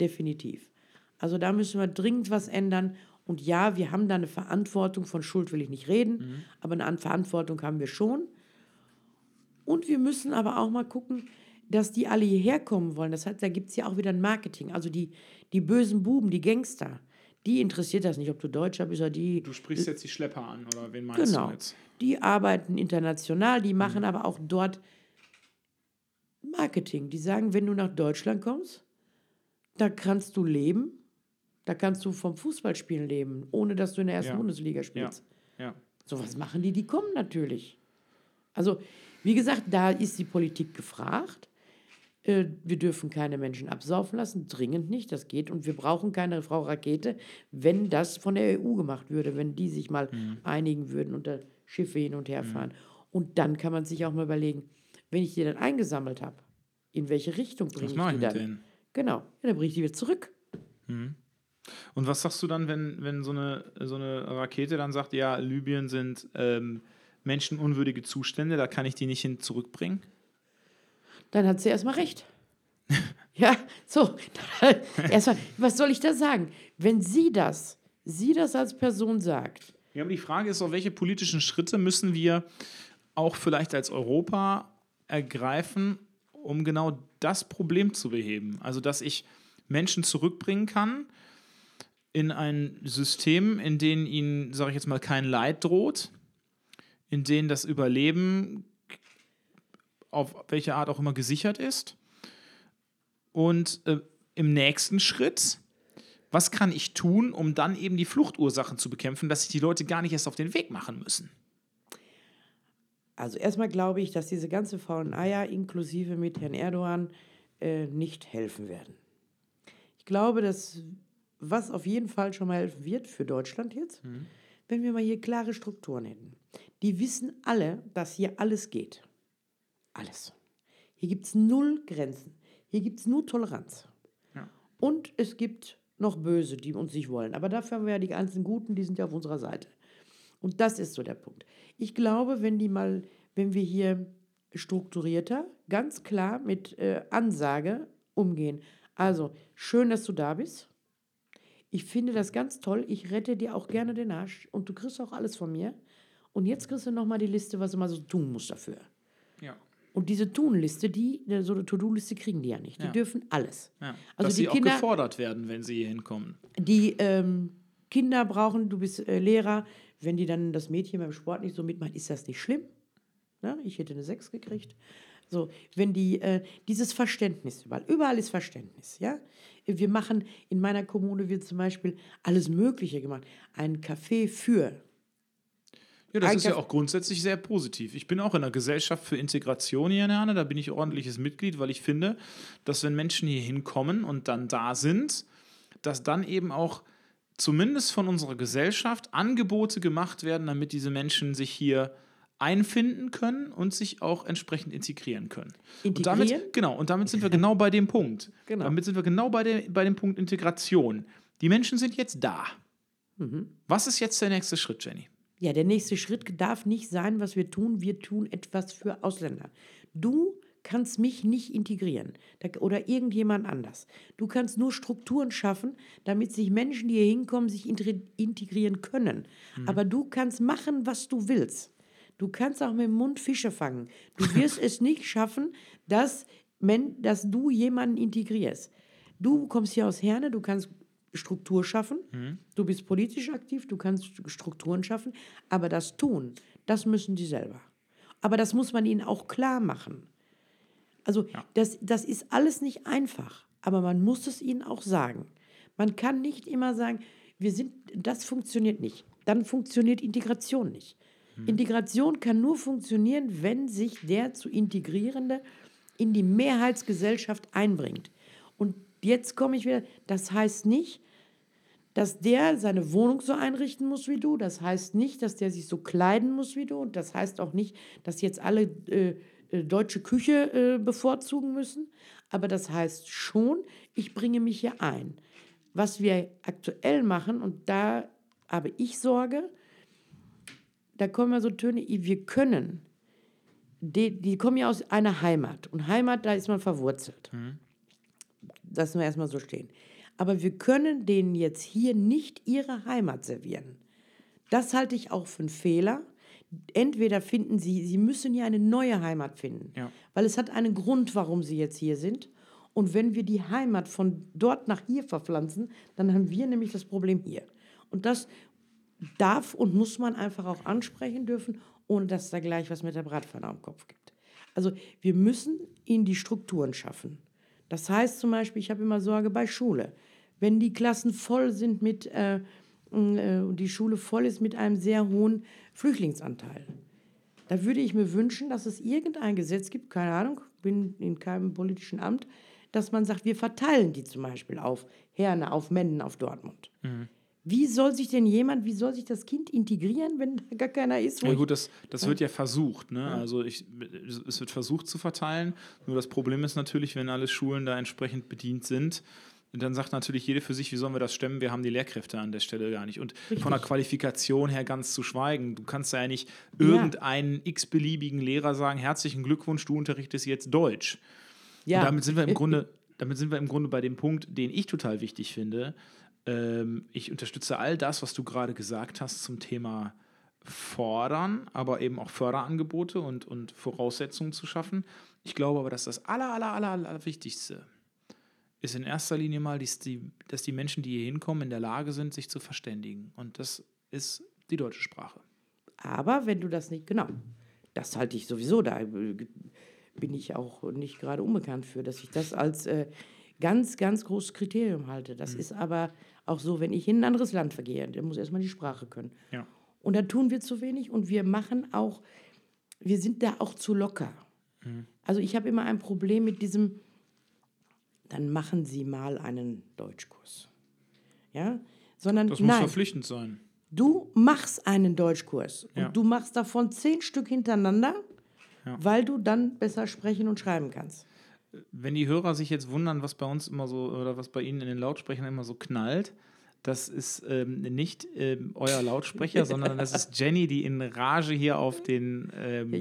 Definitiv. Also da müssen wir dringend was ändern. Und ja, wir haben da eine Verantwortung, von Schuld will ich nicht reden, aber eine An- Verantwortung haben wir schon. Und wir müssen aber auch mal gucken, dass die alle hierher kommen wollen. Das heißt, da gibt es ja auch wieder ein Marketing. Also die, die bösen Buben, die Gangster, die interessiert das nicht, ob du Deutscher bist oder die. Du sprichst jetzt die Schlepper an, oder wen meinst Genau. du jetzt? Die arbeiten international, die machen aber auch dort Marketing. Die sagen, wenn du nach Deutschland kommst, da kannst du leben, da kannst du vom Fußballspielen leben, ohne dass du in der ersten Ja. Bundesliga Ja, spielst. ja. So was machen die, die kommen natürlich. Also, wie gesagt, da ist die Politik gefragt. Äh, Wir dürfen keine Menschen absaufen lassen, dringend nicht, das geht. Und wir brauchen keine Frau Rakete, wenn das von der EU gemacht würde, wenn die sich mal einigen würden und da Schiffe hin und her fahren. Und dann kann man sich auch mal überlegen, wenn ich die dann eingesammelt habe, in welche Richtung bringe ich die ich dann? denen? Genau, ja, dann bringe ich die wieder zurück. Und was sagst du dann, wenn, wenn so, eine, so eine Rakete dann sagt, ja, Libyen sind ähm, menschenunwürdige Zustände, da kann ich die nicht hin zurückbringen? Dann hat sie erstmal recht. [laughs] ja, so. [laughs] erstmal, was soll ich da sagen? Wenn sie das, sie das als Person sagt, Ja, aber die Frage ist auch, welche politischen Schritte müssen wir auch vielleicht als Europa ergreifen, um genau das Problem zu beheben? Also, dass ich Menschen zurückbringen kann in ein System, in dem ihnen, sage ich jetzt mal, kein Leid droht, in dem das Überleben auf welche Art auch immer gesichert ist. Und äh, im nächsten Schritt was kann ich tun, um dann eben die Fluchtursachen zu bekämpfen, dass sich die Leute gar nicht erst auf den Weg machen müssen? Also erstmal glaube ich, dass diese ganze faulen Eier inklusive mit Herrn Erdogan äh, nicht helfen werden. Ich glaube, dass was auf jeden Fall schon mal helfen wird für Deutschland jetzt, wenn wir mal hier klare Strukturen hätten. Die wissen alle, dass hier alles geht. Alles. Hier gibt es null Grenzen. Hier gibt es nur Toleranz. Ja. Und es gibt noch Böse, die uns nicht wollen. Aber dafür haben wir ja die ganzen Guten, die sind ja auf unserer Seite. Und das ist so der Punkt. Ich glaube, wenn die mal, wenn wir hier strukturierter, ganz klar mit äh, Ansage umgehen. Also, schön, dass du da bist. Ich finde das ganz toll. Ich rette dir auch gerne den Arsch und du kriegst auch alles von mir. Und jetzt kriegst du nochmal die Liste, was du mal so tun musst dafür. Ja. Und diese Tun-Liste, die, so eine To-Do-Liste kriegen die ja nicht. Die Ja. dürfen alles. ja. Also dass die sie auch Kinder- gefordert werden, wenn sie hier hinkommen. Die ähm, Kinder brauchen, du bist äh, Lehrer, wenn die dann das Mädchen beim Sport nicht so mitmacht, ist das nicht schlimm. Na, ich hätte eine 6 gekriegt. So, wenn die, äh, dieses Verständnis überall, überall ist Verständnis, ja. Wir machen, in meiner Kommune wird zum Beispiel alles Mögliche gemacht. Ein Café für, Ja, das Ein ist ja Kaff- auch grundsätzlich sehr positiv. Ich bin auch in der Gesellschaft für Integration hier in Herne, da bin ich ordentliches Mitglied, weil ich finde, dass wenn Menschen hier hinkommen und dann da sind, dass dann eben auch zumindest von unserer Gesellschaft Angebote gemacht werden, damit diese Menschen sich hier einfinden können und sich auch entsprechend integrieren können. Und Integrieren? damit, genau, und damit sind wir genau bei dem Punkt. Genau. Damit sind wir genau bei, der, bei dem Punkt Integration. Die Menschen sind jetzt da. Mhm. Was ist jetzt der nächste Schritt, Jenny? Ja, der nächste Schritt darf nicht sein, was wir tun. Wir tun etwas für Ausländer. Du kannst mich nicht integrieren oder irgendjemand anders. Du kannst nur Strukturen schaffen, damit sich Menschen, die hier hinkommen, sich integrieren können. Aber du kannst machen, was du willst. Du kannst auch mit dem Mund Fische fangen. Du [laughs] wirst es nicht schaffen, dass, dass du jemanden integrierst. Du kommst hier aus Herne, du kannst Struktur schaffen, du bist politisch aktiv, du kannst Strukturen schaffen, aber das tun, das müssen die selber. Aber das muss man ihnen auch klar machen. Also das, das ist alles nicht einfach, aber man muss es ihnen auch sagen. Man kann nicht immer sagen, wir sind, das funktioniert nicht. Dann funktioniert Integration nicht. Integration kann nur funktionieren, wenn sich der zu Integrierende in die Mehrheitsgesellschaft einbringt. Und jetzt komme ich wieder, das heißt nicht, dass der seine Wohnung so einrichten muss wie du. Das heißt nicht, dass der sich so kleiden muss wie du. Und das heißt auch nicht, dass jetzt alle äh, deutsche Küche äh, bevorzugen müssen. Aber das heißt schon, ich bringe mich hier ein. Was wir aktuell machen, und da habe ich Sorge, da kommen ja so Töne, wir können, die, die kommen ja aus einer Heimat. Und Heimat, da ist man verwurzelt. Lassen wir erstmal so stehen. Aber wir können denen jetzt hier nicht ihre Heimat servieren. Das halte ich auch für einen Fehler. Entweder finden sie, sie müssen ja eine neue Heimat finden. Ja. Weil es hat einen Grund, warum sie jetzt hier sind. Und wenn wir die Heimat von dort nach hier verpflanzen, dann haben wir nämlich das Problem hier. Und das darf und muss man einfach auch ansprechen dürfen, ohne dass da gleich was mit der Bratpfanne am Kopf gibt. Also wir müssen ihnen die Strukturen schaffen. Das heißt zum Beispiel, ich habe immer Sorge bei Schule. Wenn die Klassen voll sind mit, äh, äh, und die Schule voll ist mit einem sehr hohen Flüchtlingsanteil, da würde ich mir wünschen, dass es irgendein Gesetz gibt, keine Ahnung, bin in keinem politischen Amt, dass man sagt, wir verteilen die zum Beispiel auf Herne, auf Menden, auf Dortmund. Wie soll sich denn jemand, wie soll sich das Kind integrieren, wenn da gar keiner ist? Ja gut, das, das wird ja versucht. Ne? Also ich, es wird versucht zu verteilen. Nur das Problem ist natürlich, wenn alle Schulen da entsprechend bedient sind, dann sagt natürlich jede für sich, wie sollen wir das stemmen? Wir haben die Lehrkräfte an der Stelle gar nicht. Und von der Qualifikation her ganz zu schweigen. Du kannst ja nicht irgendeinen x-beliebigen Lehrer sagen, herzlichen Glückwunsch, du unterrichtest jetzt Deutsch. ja. Und damit sind wir im Grunde, damit sind wir im Grunde bei dem Punkt, den ich total wichtig finde. Ähm, ich unterstütze all das, was du gerade gesagt hast zum Thema Fordern, aber eben auch Förderangebote und, und Voraussetzungen zu schaffen. Ich glaube aber, dass das aller, aller, aller, aller Wichtigste ist in erster Linie mal, dass die, dass die Menschen, die hier hinkommen, in der Lage sind, sich zu verständigen. Und das ist die deutsche Sprache. Aber wenn du das nicht, genau, das halte ich sowieso, da äh, bin ich auch nicht gerade unbekannt für, dass ich das als äh, ganz, ganz großes Kriterium halte. Das ist aber auch so, wenn ich in ein anderes Land vergehe, der muss erstmal die Sprache können. Ja. Und da tun wir zu wenig und wir machen auch, wir sind da auch zu locker. Also ich habe immer ein Problem mit diesem, dann machen Sie mal einen Deutschkurs. Ja? Sondern Das muss nein, verpflichtend sein. du machst einen Deutschkurs Ja. und du machst davon zehn Stück hintereinander, Ja. weil du dann besser sprechen und schreiben kannst. wenn die Hörer sich jetzt wundern, was bei uns immer so oder was bei Ihnen in den Lautsprechern immer so knallt, das ist ähm, nicht ähm, euer Lautsprecher, [laughs] sondern das ist Jenny, die in Rage hier auf den, ähm,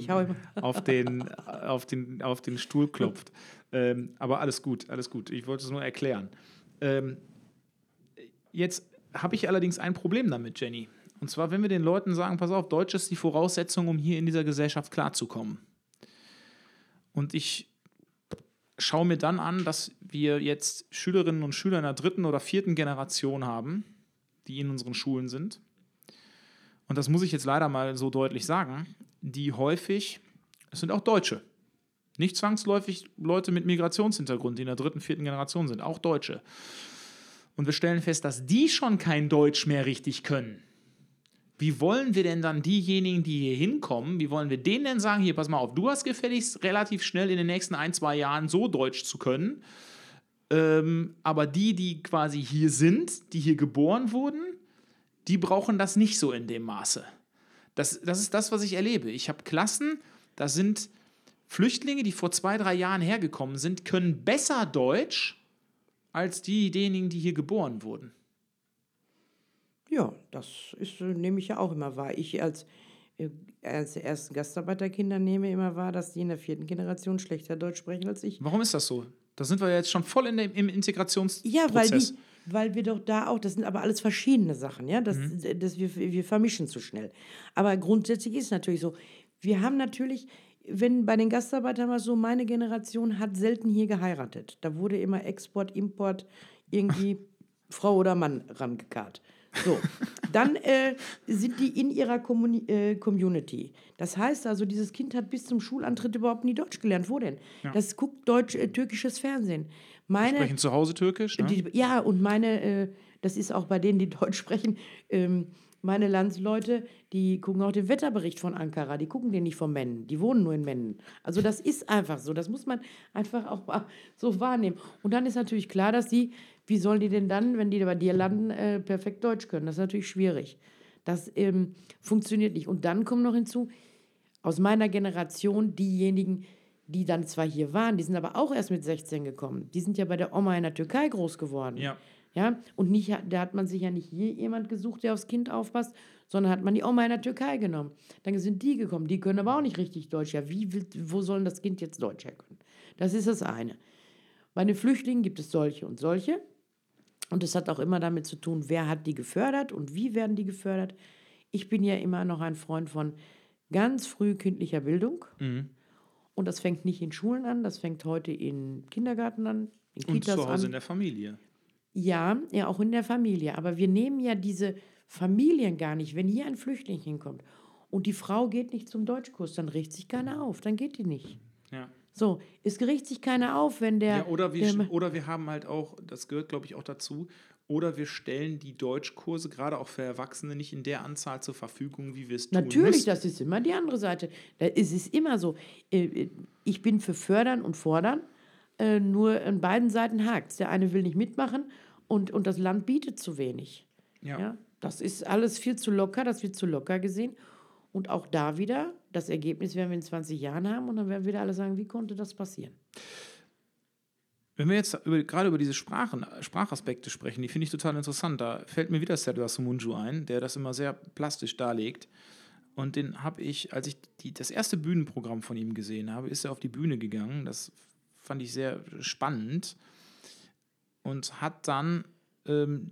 auf den, auf den, auf den Stuhl klopft. Ähm, aber alles gut, alles gut. Ich wollte es nur erklären. Ähm, jetzt habe ich allerdings ein Problem damit, Jenny. Und zwar, wenn wir den Leuten sagen, pass auf, Deutsch ist die Voraussetzung, um hier in dieser Gesellschaft klarzukommen. Und ich schaue mir dann an, dass wir jetzt Schülerinnen und Schüler in der dritten oder vierten Generation haben, die in unseren Schulen sind. Und das muss ich jetzt leider mal so deutlich sagen, die häufig, es sind auch Deutsche, nicht zwangsläufig Leute mit Migrationshintergrund, die in der dritten, vierten Generation sind, auch Deutsche. Und wir stellen fest, dass die schon kein Deutsch mehr richtig können. Wie wollen wir denn dann diejenigen, die hier hinkommen, wie wollen wir denen denn sagen, hier, pass mal auf, du hast gefälligst relativ schnell in den nächsten ein, zwei Jahren so Deutsch zu können, ähm, aber die, die quasi hier sind, die hier geboren wurden, die brauchen das nicht so in dem Maße. Das, das ist das, was ich erlebe. Ich habe Klassen, da sind Flüchtlinge, die vor zwei, drei Jahren hergekommen sind, können besser Deutsch als diejenigen, die hier geboren wurden. Ja, das ist, äh, nehme ich ja auch immer wahr. Ich als, äh, als der ersten Gastarbeiterkinder nehme immer wahr, dass die in der vierten Generation schlechter Deutsch sprechen als ich. Warum ist das so? Da sind wir jetzt schon voll in dem, im Integrationsprozess. Ja, weil, die, weil wir doch da auch, das sind aber alles verschiedene Sachen, ja, das, Mhm. das wir, wir vermischen zu schnell. Aber grundsätzlich ist es natürlich so, wir haben natürlich, wenn bei den Gastarbeitern war es so, meine Generation hat selten hier geheiratet. Da wurde immer Export, Import, irgendwie [laughs] Frau oder Mann rangekarrt. So, dann äh, sind die in ihrer Communi äh, Community. Das heißt also, dieses Kind hat bis zum Schulantritt überhaupt nie Deutsch gelernt. Wo denn? Das guckt deutsch, äh, türkisches Fernsehen. Meine, Sprechen zu Hause Türkisch? Ne? die, ja, und meine, äh, das ist auch bei denen, die Deutsch sprechen, ähm, meine Landsleute, die gucken auch den Wetterbericht von Ankara, die gucken den nicht von Mennen, die wohnen nur in Mennen. Also das ist einfach so, das muss man einfach auch so wahrnehmen. Und dann ist natürlich klar, dass die, wie sollen die denn dann, wenn die bei dir landen, äh, perfekt Deutsch können? Das ist natürlich schwierig. Das ähm, funktioniert nicht. Und dann kommt noch hinzu, aus meiner Generation diejenigen, die dann zwar hier waren, die sind aber auch erst mit 16 gekommen. Die sind ja bei der Oma in der Türkei groß geworden. Ja. Ja, und nicht, da hat man sich ja nicht hier jemand gesucht, der aufs Kind aufpasst, sondern hat man die Oma in der Türkei genommen. Dann sind die gekommen, die können aber auch nicht richtig Deutsch. Ja, wie, wo soll das Kind jetzt Deutsch herkönnen? Das ist das eine. Bei den Flüchtlingen gibt es solche und solche. Und es hat auch immer damit zu tun, wer hat die gefördert und wie werden die gefördert. Ich bin ja immer noch ein Freund von ganz früh kindlicher Bildung. Und das fängt nicht in Schulen an, das fängt heute in Kindergarten an, in Und Kitas zu Hause an. in der Familie. Ja, ja, auch in der Familie. Aber wir nehmen ja diese Familien gar nicht. Wenn hier ein Flüchtling hinkommt und die Frau geht nicht zum Deutschkurs, dann regt sich keiner auf, dann geht die nicht. Ja. So, es regt sich keiner auf, wenn der. Ja, oder, wir, der, oder wir haben halt auch, das gehört glaube ich auch dazu, oder wir stellen die Deutschkurse gerade auch für Erwachsene nicht in der Anzahl zur Verfügung, wie wir es tun Natürlich, müssen. das ist immer die andere Seite. Da ist es immer so. Äh, Ich bin für Fördern und Fordern, äh, nur an beiden Seiten hakt Der eine will nicht mitmachen und, und das Land bietet zu wenig. Ja. Ja, das ist alles viel zu locker, das wird zu locker gesehen. Und auch da wieder, das Ergebnis werden wir in 20 Jahren haben und dann werden wieder alle sagen, wie konnte das passieren? Wenn wir jetzt über, gerade über diese Sprachen, Sprachaspekte sprechen, die finde ich total interessant. Da fällt mir wieder Serdar Sumunju ein, der das immer sehr plastisch darlegt. Und den habe ich, als ich die, das erste Bühnenprogramm von ihm gesehen habe, ist er auf die Bühne gegangen. Das fand ich sehr spannend. Und hat dann ähm,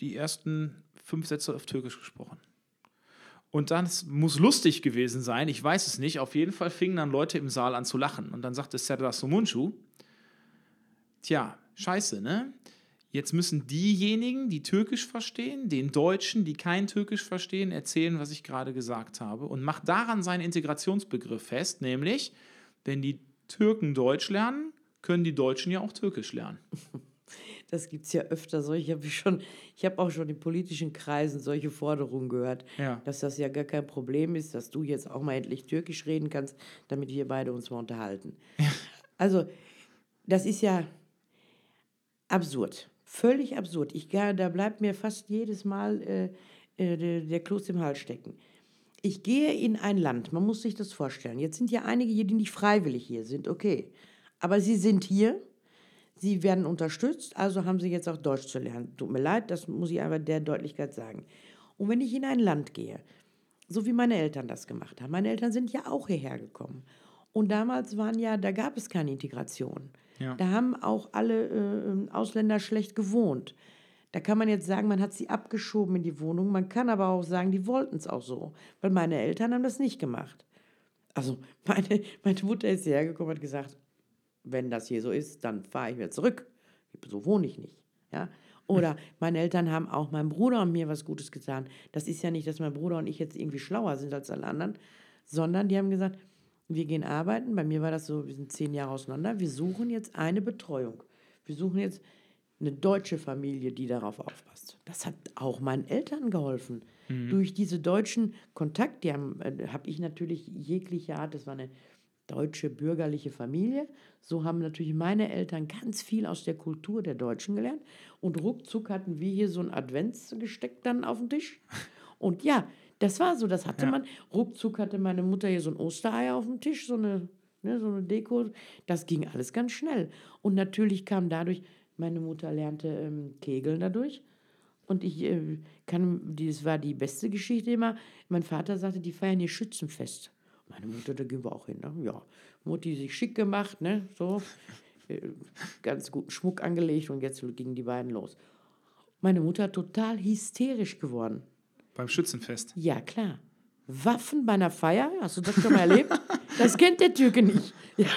die ersten fünf Sätze auf Türkisch gesprochen. Und das muss lustig gewesen sein, ich weiß es nicht. Auf jeden Fall fingen dann Leute im Saal an zu lachen. Und dann sagte Serdar Sumunju, Tja, scheiße, ne? Jetzt müssen diejenigen, die Türkisch verstehen, den Deutschen, die kein Türkisch verstehen, erzählen, was ich gerade gesagt habe und macht daran seinen Integrationsbegriff fest, nämlich, wenn die Türken Deutsch lernen, können die Deutschen ja auch Türkisch lernen. [laughs] Das gibt es ja öfter so. Ich habe schon, ich habe auch schon in politischen Kreisen solche Forderungen gehört, Ja. dass das ja gar kein Problem ist, dass du jetzt auch mal endlich Türkisch reden kannst, damit wir beide uns mal unterhalten. Also, das ist ja absurd. Völlig absurd. Ich, da bleibt mir fast jedes Mal äh, äh, der, der Kloß im Hals stecken. Ich gehe in ein Land, man muss sich das vorstellen. Jetzt sind ja einige hier, die nicht freiwillig hier sind, okay. Aber sie sind hier, sie werden unterstützt, also haben sie jetzt auch Deutsch zu lernen. Tut mir leid, das muss ich einfach der Deutlichkeit sagen. Und wenn ich in ein Land gehe, so wie meine Eltern das gemacht haben, meine Eltern sind ja auch hierher gekommen. Und damals waren ja, da gab es keine Integration. Ja. Da haben auch alle äh, Ausländer schlecht gewohnt. Da kann man jetzt sagen, man hat sie abgeschoben in die Wohnung. Man kann aber auch sagen, die wollten es auch so. Weil meine Eltern haben das nicht gemacht. Also [laughs] meine, meine Mutter ist hierher gekommen und hat gesagt, wenn das hier so ist, dann fahre ich wieder zurück. So wohne ich nicht. Ja? Oder [laughs] meine Eltern haben auch meinem Bruder und mir was Gutes getan. Das ist ja nicht, dass mein Bruder und ich jetzt irgendwie schlauer sind als alle anderen, sondern die haben gesagt, wir gehen arbeiten. Bei mir war das so, wir sind zehn Jahre auseinander. Wir suchen jetzt eine Betreuung. Wir suchen jetzt eine deutsche Familie, die darauf aufpasst. Das hat auch meinen Eltern geholfen. Durch diese deutschen Kontakte, die haben, äh, habe ich natürlich jegliche Art, das war eine deutsche bürgerliche Familie. So haben natürlich meine Eltern ganz viel aus der Kultur der Deutschen gelernt. Und ruckzuck hatten wir hier so ein Adventsgesteck dann auf dem Tisch. Und ja, Das war so, das hatte Ja. man. Ruckzuck hatte meine Mutter hier so ein Osterei auf dem Tisch, so eine, ne, so eine Deko. Das ging alles ganz schnell. Und natürlich kam dadurch, meine Mutter lernte ähm, Kegeln dadurch. Und ich äh, kann, das war die beste Geschichte immer. Mein Vater sagte, die feiern hier Schützenfest. Meine Mutter, da gehen wir auch hin. Ne? Ja, Mutti sich schick gemacht, ne? So, äh, ganz guten Schmuck angelegt und jetzt gingen die beiden los. Meine Mutter total hysterisch geworden. Beim Schützenfest. Ja, klar. Waffen bei einer Feier, hast du das schon mal erlebt? Das kennt der Türke nicht. Ja.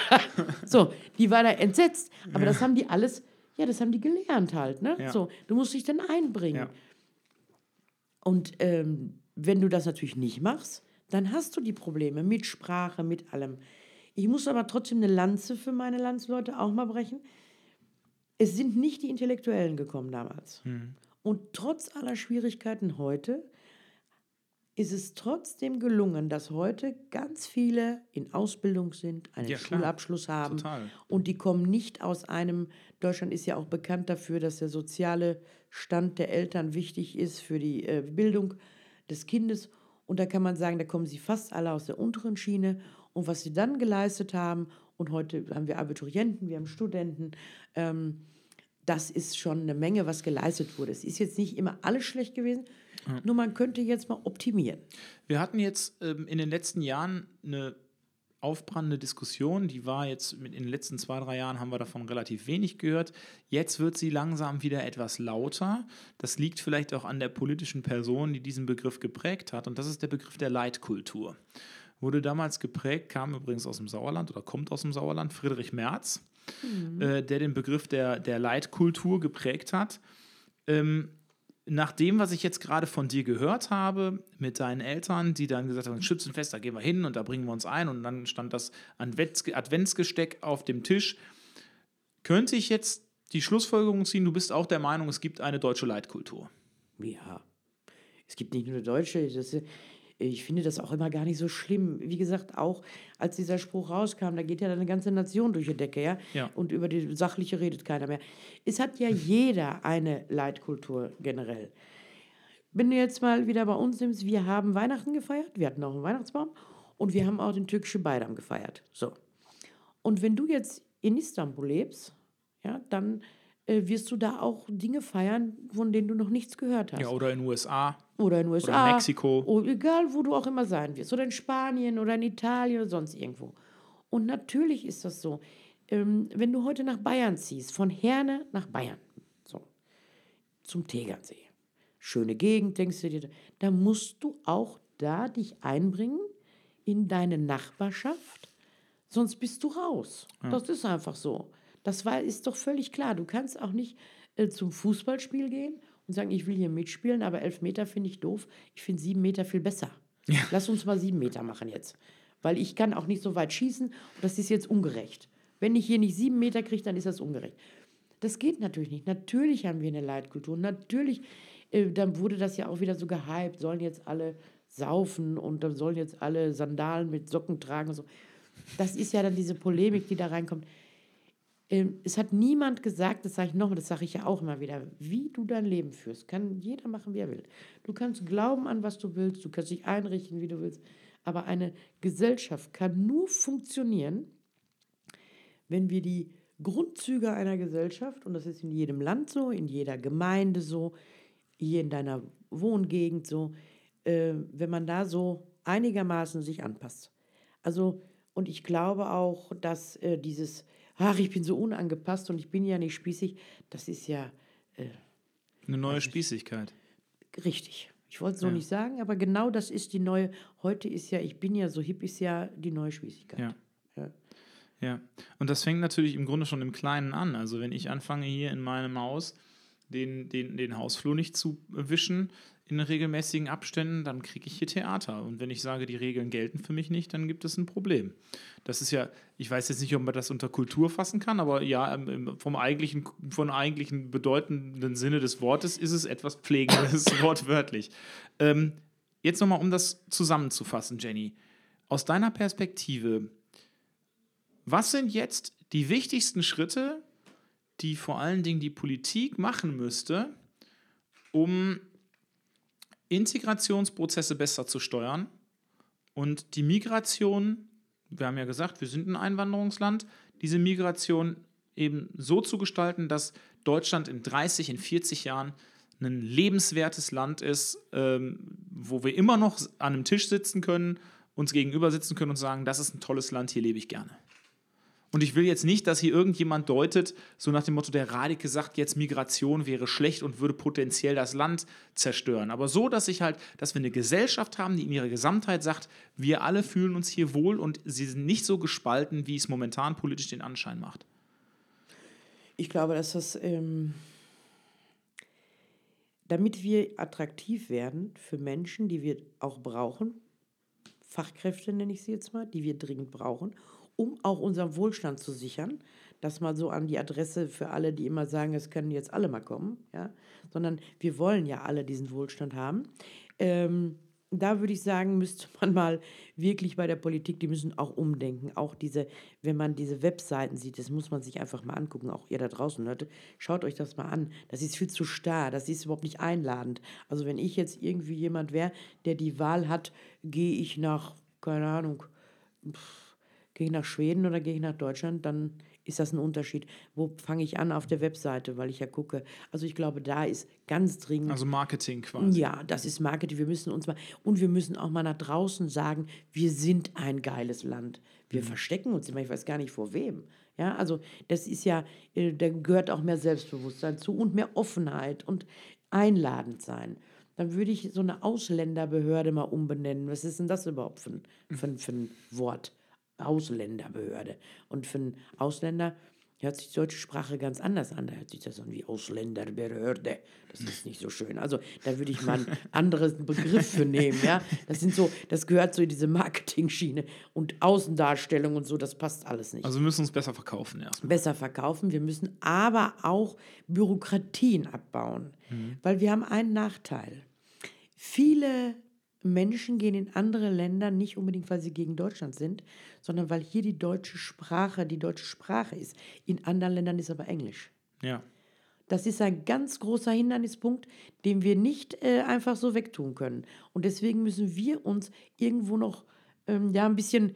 So, die war da entsetzt. Aber das haben die alles, ja, das haben die gelernt halt. Ne? Ja. So, du musst dich dann einbringen. Ja. Und ähm, wenn du das natürlich nicht machst, dann hast du die Probleme mit Sprache, mit allem. Ich muss aber trotzdem eine Lanze für meine Landsleute auch mal brechen. Es sind nicht die Intellektuellen gekommen damals. Und trotz aller Schwierigkeiten heute ist es trotzdem gelungen, dass heute ganz viele in Ausbildung sind, einen Ja, klar. Schulabschluss haben Total. und die kommen nicht aus einem, Deutschland ist ja auch bekannt dafür, dass der soziale Stand der Eltern wichtig ist für die äh, Bildung des Kindes. Und da kann man sagen, da kommen sie fast alle aus der unteren Schiene. Und was sie dann geleistet haben, und heute haben wir Abiturienten, wir haben Studenten, ähm, das ist schon eine Menge, was geleistet wurde. Es ist jetzt nicht immer alles schlecht gewesen, nur man könnte jetzt mal optimieren. Wir hatten jetzt ähm, in den letzten Jahren eine aufbrandende Diskussion, die war jetzt mit- in den letzten zwei, drei Jahren haben wir davon relativ wenig gehört. Jetzt wird sie langsam wieder etwas lauter. Das liegt vielleicht auch an der politischen Person, die diesen Begriff geprägt hat. Und das ist der Begriff der Leitkultur. Wurde damals geprägt, kam übrigens aus dem Sauerland oder kommt aus dem Sauerland, Friedrich Merz, äh, der den Begriff der, der Leitkultur geprägt hat. Ähm, nach dem, was ich jetzt gerade von dir gehört habe, mit deinen Eltern, die dann gesagt haben, Schützenfest, da gehen wir hin und da bringen wir uns ein und dann stand das Advents- Adventsgesteck auf dem Tisch, könnte ich jetzt die Schlussfolgerung ziehen, du bist auch der Meinung, es gibt eine deutsche Leitkultur. Ja, es gibt nicht nur eine deutsche. Das, ich finde das auch immer gar nicht so schlimm. Wie gesagt, auch als dieser Spruch rauskam, da geht ja eine ganze Nation durch die Decke, ja? Ja. Und über die sachliche redet keiner mehr. Es hat ja [laughs] jeder eine Leitkultur generell. Wenn du jetzt mal wieder bei uns nimmst, wir haben Weihnachten gefeiert, wir hatten auch einen Weihnachtsbaum und wir haben auch den türkischen Bayram gefeiert. So. Und wenn du jetzt in Istanbul lebst, ja, dann wirst du da auch Dinge feiern, von denen du noch nichts gehört hast Ja, oder in den USA. oder in USA. Mexiko. Oder egal, wo du auch immer sein wirst. Oder in Spanien oder in Italien oder sonst irgendwo. Und natürlich ist das so. Ähm, wenn du heute nach Bayern ziehst, von Herne nach Bayern, so, zum Tegernsee. Schöne Gegend, denkst du dir, da musst du auch da dich einbringen in deine Nachbarschaft, sonst bist du raus. Das ist einfach so. Das war, ist doch völlig klar. Du kannst auch nicht äh, zum Fußballspiel gehen und sagen, ich will hier mitspielen, aber elf Meter finde ich doof. Ich finde sieben Meter viel besser. Lass uns mal sieben Meter machen jetzt. Weil ich kann auch nicht so weit schießen und das ist jetzt ungerecht. Wenn ich hier nicht sieben Meter kriege, dann ist das ungerecht. Das geht natürlich nicht. Natürlich haben wir eine Leitkultur. Natürlich, äh, dann wurde das ja auch wieder so gehypt, sollen jetzt alle saufen und dann sollen jetzt alle Sandalen mit Socken tragen und so. Das ist ja dann diese Polemik, die da reinkommt. Ähm, es hat niemand gesagt, das sage ich nochmal, das sage ich ja auch immer wieder, wie du dein Leben führst. Kann jeder machen, wie er will. Du kannst glauben an, was du willst, du kannst dich einrichten, wie du willst. Aber eine Gesellschaft kann nur funktionieren, wenn wir die Grundzüge einer Gesellschaft, und das ist in jedem Land so, in jeder Gemeinde so, hier in deiner Wohngegend so, äh, wenn man da so einigermaßen sich anpasst. Also, und ich glaube auch, dass äh, dieses, ach, ich bin so unangepasst und ich bin ja nicht spießig, das ist ja Eine neue Spießigkeit. richtig. Ich wollte es so Ja. nicht sagen, aber genau das ist die neue, heute ist ja, ich bin ja so hip, ist ja die neue Spießigkeit. Ja. Ja. Ja, und das fängt natürlich im Grunde schon im Kleinen an. Also wenn ich anfange hier in meinem Haus den, den, den Hausflur nicht zu wischen in regelmäßigen Abständen, dann kriege ich hier Theater. Und wenn ich sage, die Regeln gelten für mich nicht, dann gibt es ein Problem. Das ist ja, ich weiß jetzt nicht, ob man das unter Kultur fassen kann, aber ja, im- vom eigentlichen, vom eigentlichen bedeutenden Sinne des Wortes ist es etwas Pflegendes, [laughs] wortwörtlich. Ähm, jetzt nochmal, um das zusammenzufassen, Jenny. Aus deiner Perspektive, was sind jetzt die wichtigsten Schritte, die vor allen Dingen die Politik machen müsste, um Integrationsprozesse besser zu steuern und die Migration, wir haben ja gesagt, wir sind ein Einwanderungsland, diese Migration eben so zu gestalten, dass Deutschland in 30, in 40 Jahren ein lebenswertes Land ist, ähm, wo wir immer noch an einem Tisch sitzen können, uns gegenüber sitzen können und sagen, das ist ein tolles Land, hier lebe ich gerne. Und ich will jetzt nicht, dass hier irgendjemand deutet, so nach dem Motto, der Radike sagt jetzt, Migration wäre schlecht und würde potenziell das Land zerstören. Aber so, dass ich halt, dass wir eine Gesellschaft haben, die in ihrer Gesamtheit sagt, wir alle fühlen uns hier wohl und sie sind nicht so gespalten, wie es momentan politisch den Anschein macht. Ich glaube, dass das, ähm, damit wir attraktiv werden für Menschen, die wir auch brauchen, Fachkräfte nenne ich sie jetzt mal, die wir dringend brauchen, um auch unseren Wohlstand zu sichern. Das mal so an die Adresse für alle, die immer sagen, es können jetzt alle mal kommen, ja, sondern wir wollen ja alle diesen Wohlstand haben. Ähm, da würde ich sagen, [laughs] müsste man mal wirklich bei der Politik, die müssen auch umdenken. Auch diese, wenn man diese Webseiten sieht, das muss man sich einfach mal angucken. Auch ihr da draußen, Leute, schaut euch das mal an. Das ist viel zu starr, das ist überhaupt nicht einladend. Also wenn ich jetzt irgendwie jemand wäre, der die Wahl hat, gehe ich nach, keine Ahnung, gehe ich nach Schweden oder gehe ich nach Deutschland, dann ist das ein Unterschied. Wo fange ich an auf der Webseite, weil ich ja gucke. Also ich glaube, da ist ganz dringend. Also Marketing quasi. Ja, das ist Marketing. Wir müssen uns mal und wir müssen auch mal nach draußen sagen, wir sind ein geiles Land. Wir mhm. verstecken uns immer. Ich weiß gar nicht vor wem. Ja, also das ist ja, äh, da gehört auch mehr Selbstbewusstsein zu und mehr Offenheit und einladend sein. Dann würde ich so eine Ausländerbehörde mal umbenennen. Was ist denn das überhaupt für ein, für für ein Wort? Ausländerbehörde. Und für einen Ausländer hört sich die deutsche Sprache ganz anders an. Da hört sich das an wie Ausländerbehörde. Das ist nicht so schön. Also da würde ich mal einen [laughs] anderen Begriff für nehmen. Ja? Das sind so, das gehört so in diese Marketing-Schiene und Außendarstellung und so, das passt alles nicht. Also wir müssen uns besser verkaufen erstmal. Besser verkaufen. Wir müssen aber auch Bürokratien abbauen. Mhm. Weil wir haben einen Nachteil. Viele Menschen gehen in andere Länder nicht unbedingt, weil sie gegen Deutschland sind, sondern weil hier die deutsche Sprache die deutsche Sprache ist. In anderen Ländern ist aber Englisch. Ja. Das ist ein ganz großer Hindernispunkt, den wir nicht äh, einfach so wegtun können. Und deswegen müssen wir uns irgendwo noch ähm, ja, ein bisschen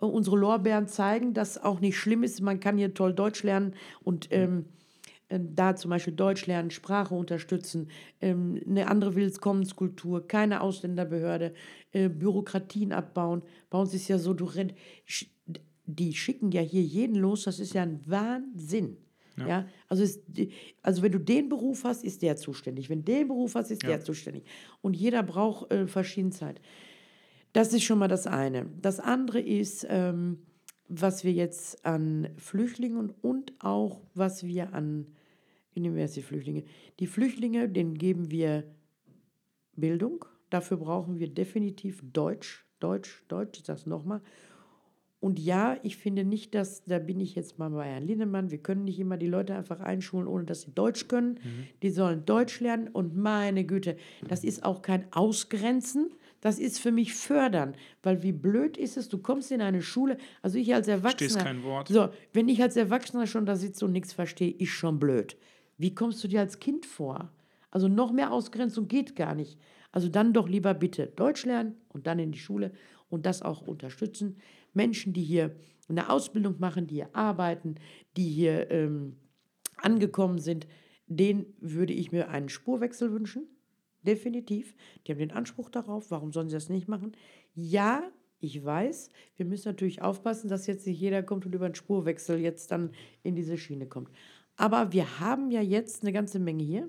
äh, unsere Lorbeeren zeigen, dass auch nicht schlimm ist. Man kann hier toll Deutsch lernen und ähm, äh, da zum Beispiel Deutsch lernen, Sprache unterstützen, ähm, eine andere Willenskommenskultur, keine Ausländerbehörde, äh, Bürokratien abbauen. Bei uns ist ja so, du rennt, die schicken ja hier jeden los, das ist ja ein Wahnsinn. Ja. ja, also, ist, also wenn du den Beruf hast, ist der zuständig. Wenn du den Beruf hast, ist ja. der zuständig. Und jeder braucht äh, Verschiedenheit. Das ist schon mal das eine. Das andere ist, ähm, was wir jetzt an Flüchtlingen und auch was wir an nehmen wir jetzt die Flüchtlinge? Die Flüchtlinge, denen geben wir Bildung. Dafür brauchen wir definitiv Deutsch, Deutsch, Deutsch, ich sage es nochmal. Und ja, ich finde nicht, dass, da bin ich jetzt mal bei Herrn Lindemann, wir können nicht immer die Leute einfach einschulen, ohne dass sie Deutsch können. Mhm. Die sollen Deutsch lernen und meine Güte, das ist auch kein Ausgrenzen, das ist für mich fördern, weil wie blöd ist es, du kommst in eine Schule, also ich als Erwachsener. Verstehst kein Wort. So, wenn ich als Erwachsener schon da sitze und nichts verstehe, ist schon blöd. Wie kommst du dir als Kind vor? Also noch mehr Ausgrenzung geht gar nicht. Also dann doch lieber bitte Deutsch lernen und dann in die Schule und das auch unterstützen. Menschen, die hier eine Ausbildung machen, die hier arbeiten, die hier ähm, angekommen sind, denen würde ich mir einen Spurwechsel wünschen. Definitiv. Die haben den Anspruch darauf. Warum sollen sie das nicht machen? Ja, ich weiß, wir müssen natürlich aufpassen, dass jetzt nicht jeder kommt und über einen Spurwechsel jetzt dann in diese Schiene kommt. Aber wir haben ja jetzt eine ganze Menge hier.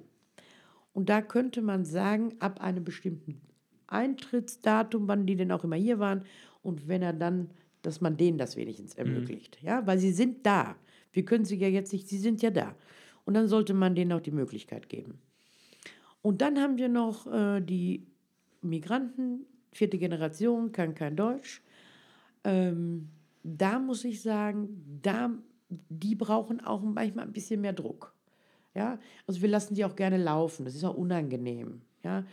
Und da könnte man sagen, ab einem bestimmten Eintrittsdatum, wann die denn auch immer hier waren, und wenn er dann, dass man denen das wenigstens mhm. ermöglicht. Mhm. Ja, weil sie sind da. Wir können sie ja jetzt nicht, sie sind ja da. Und dann sollte man denen auch die Möglichkeit geben. Und dann haben wir noch äh, die Migranten, vierte Generation, kann kein Deutsch. Ähm, da muss ich sagen, da die brauchen auch manchmal ein bisschen mehr Druck. Ja, also wir lassen die auch gerne laufen. Das ist auch unangenehm. Ja,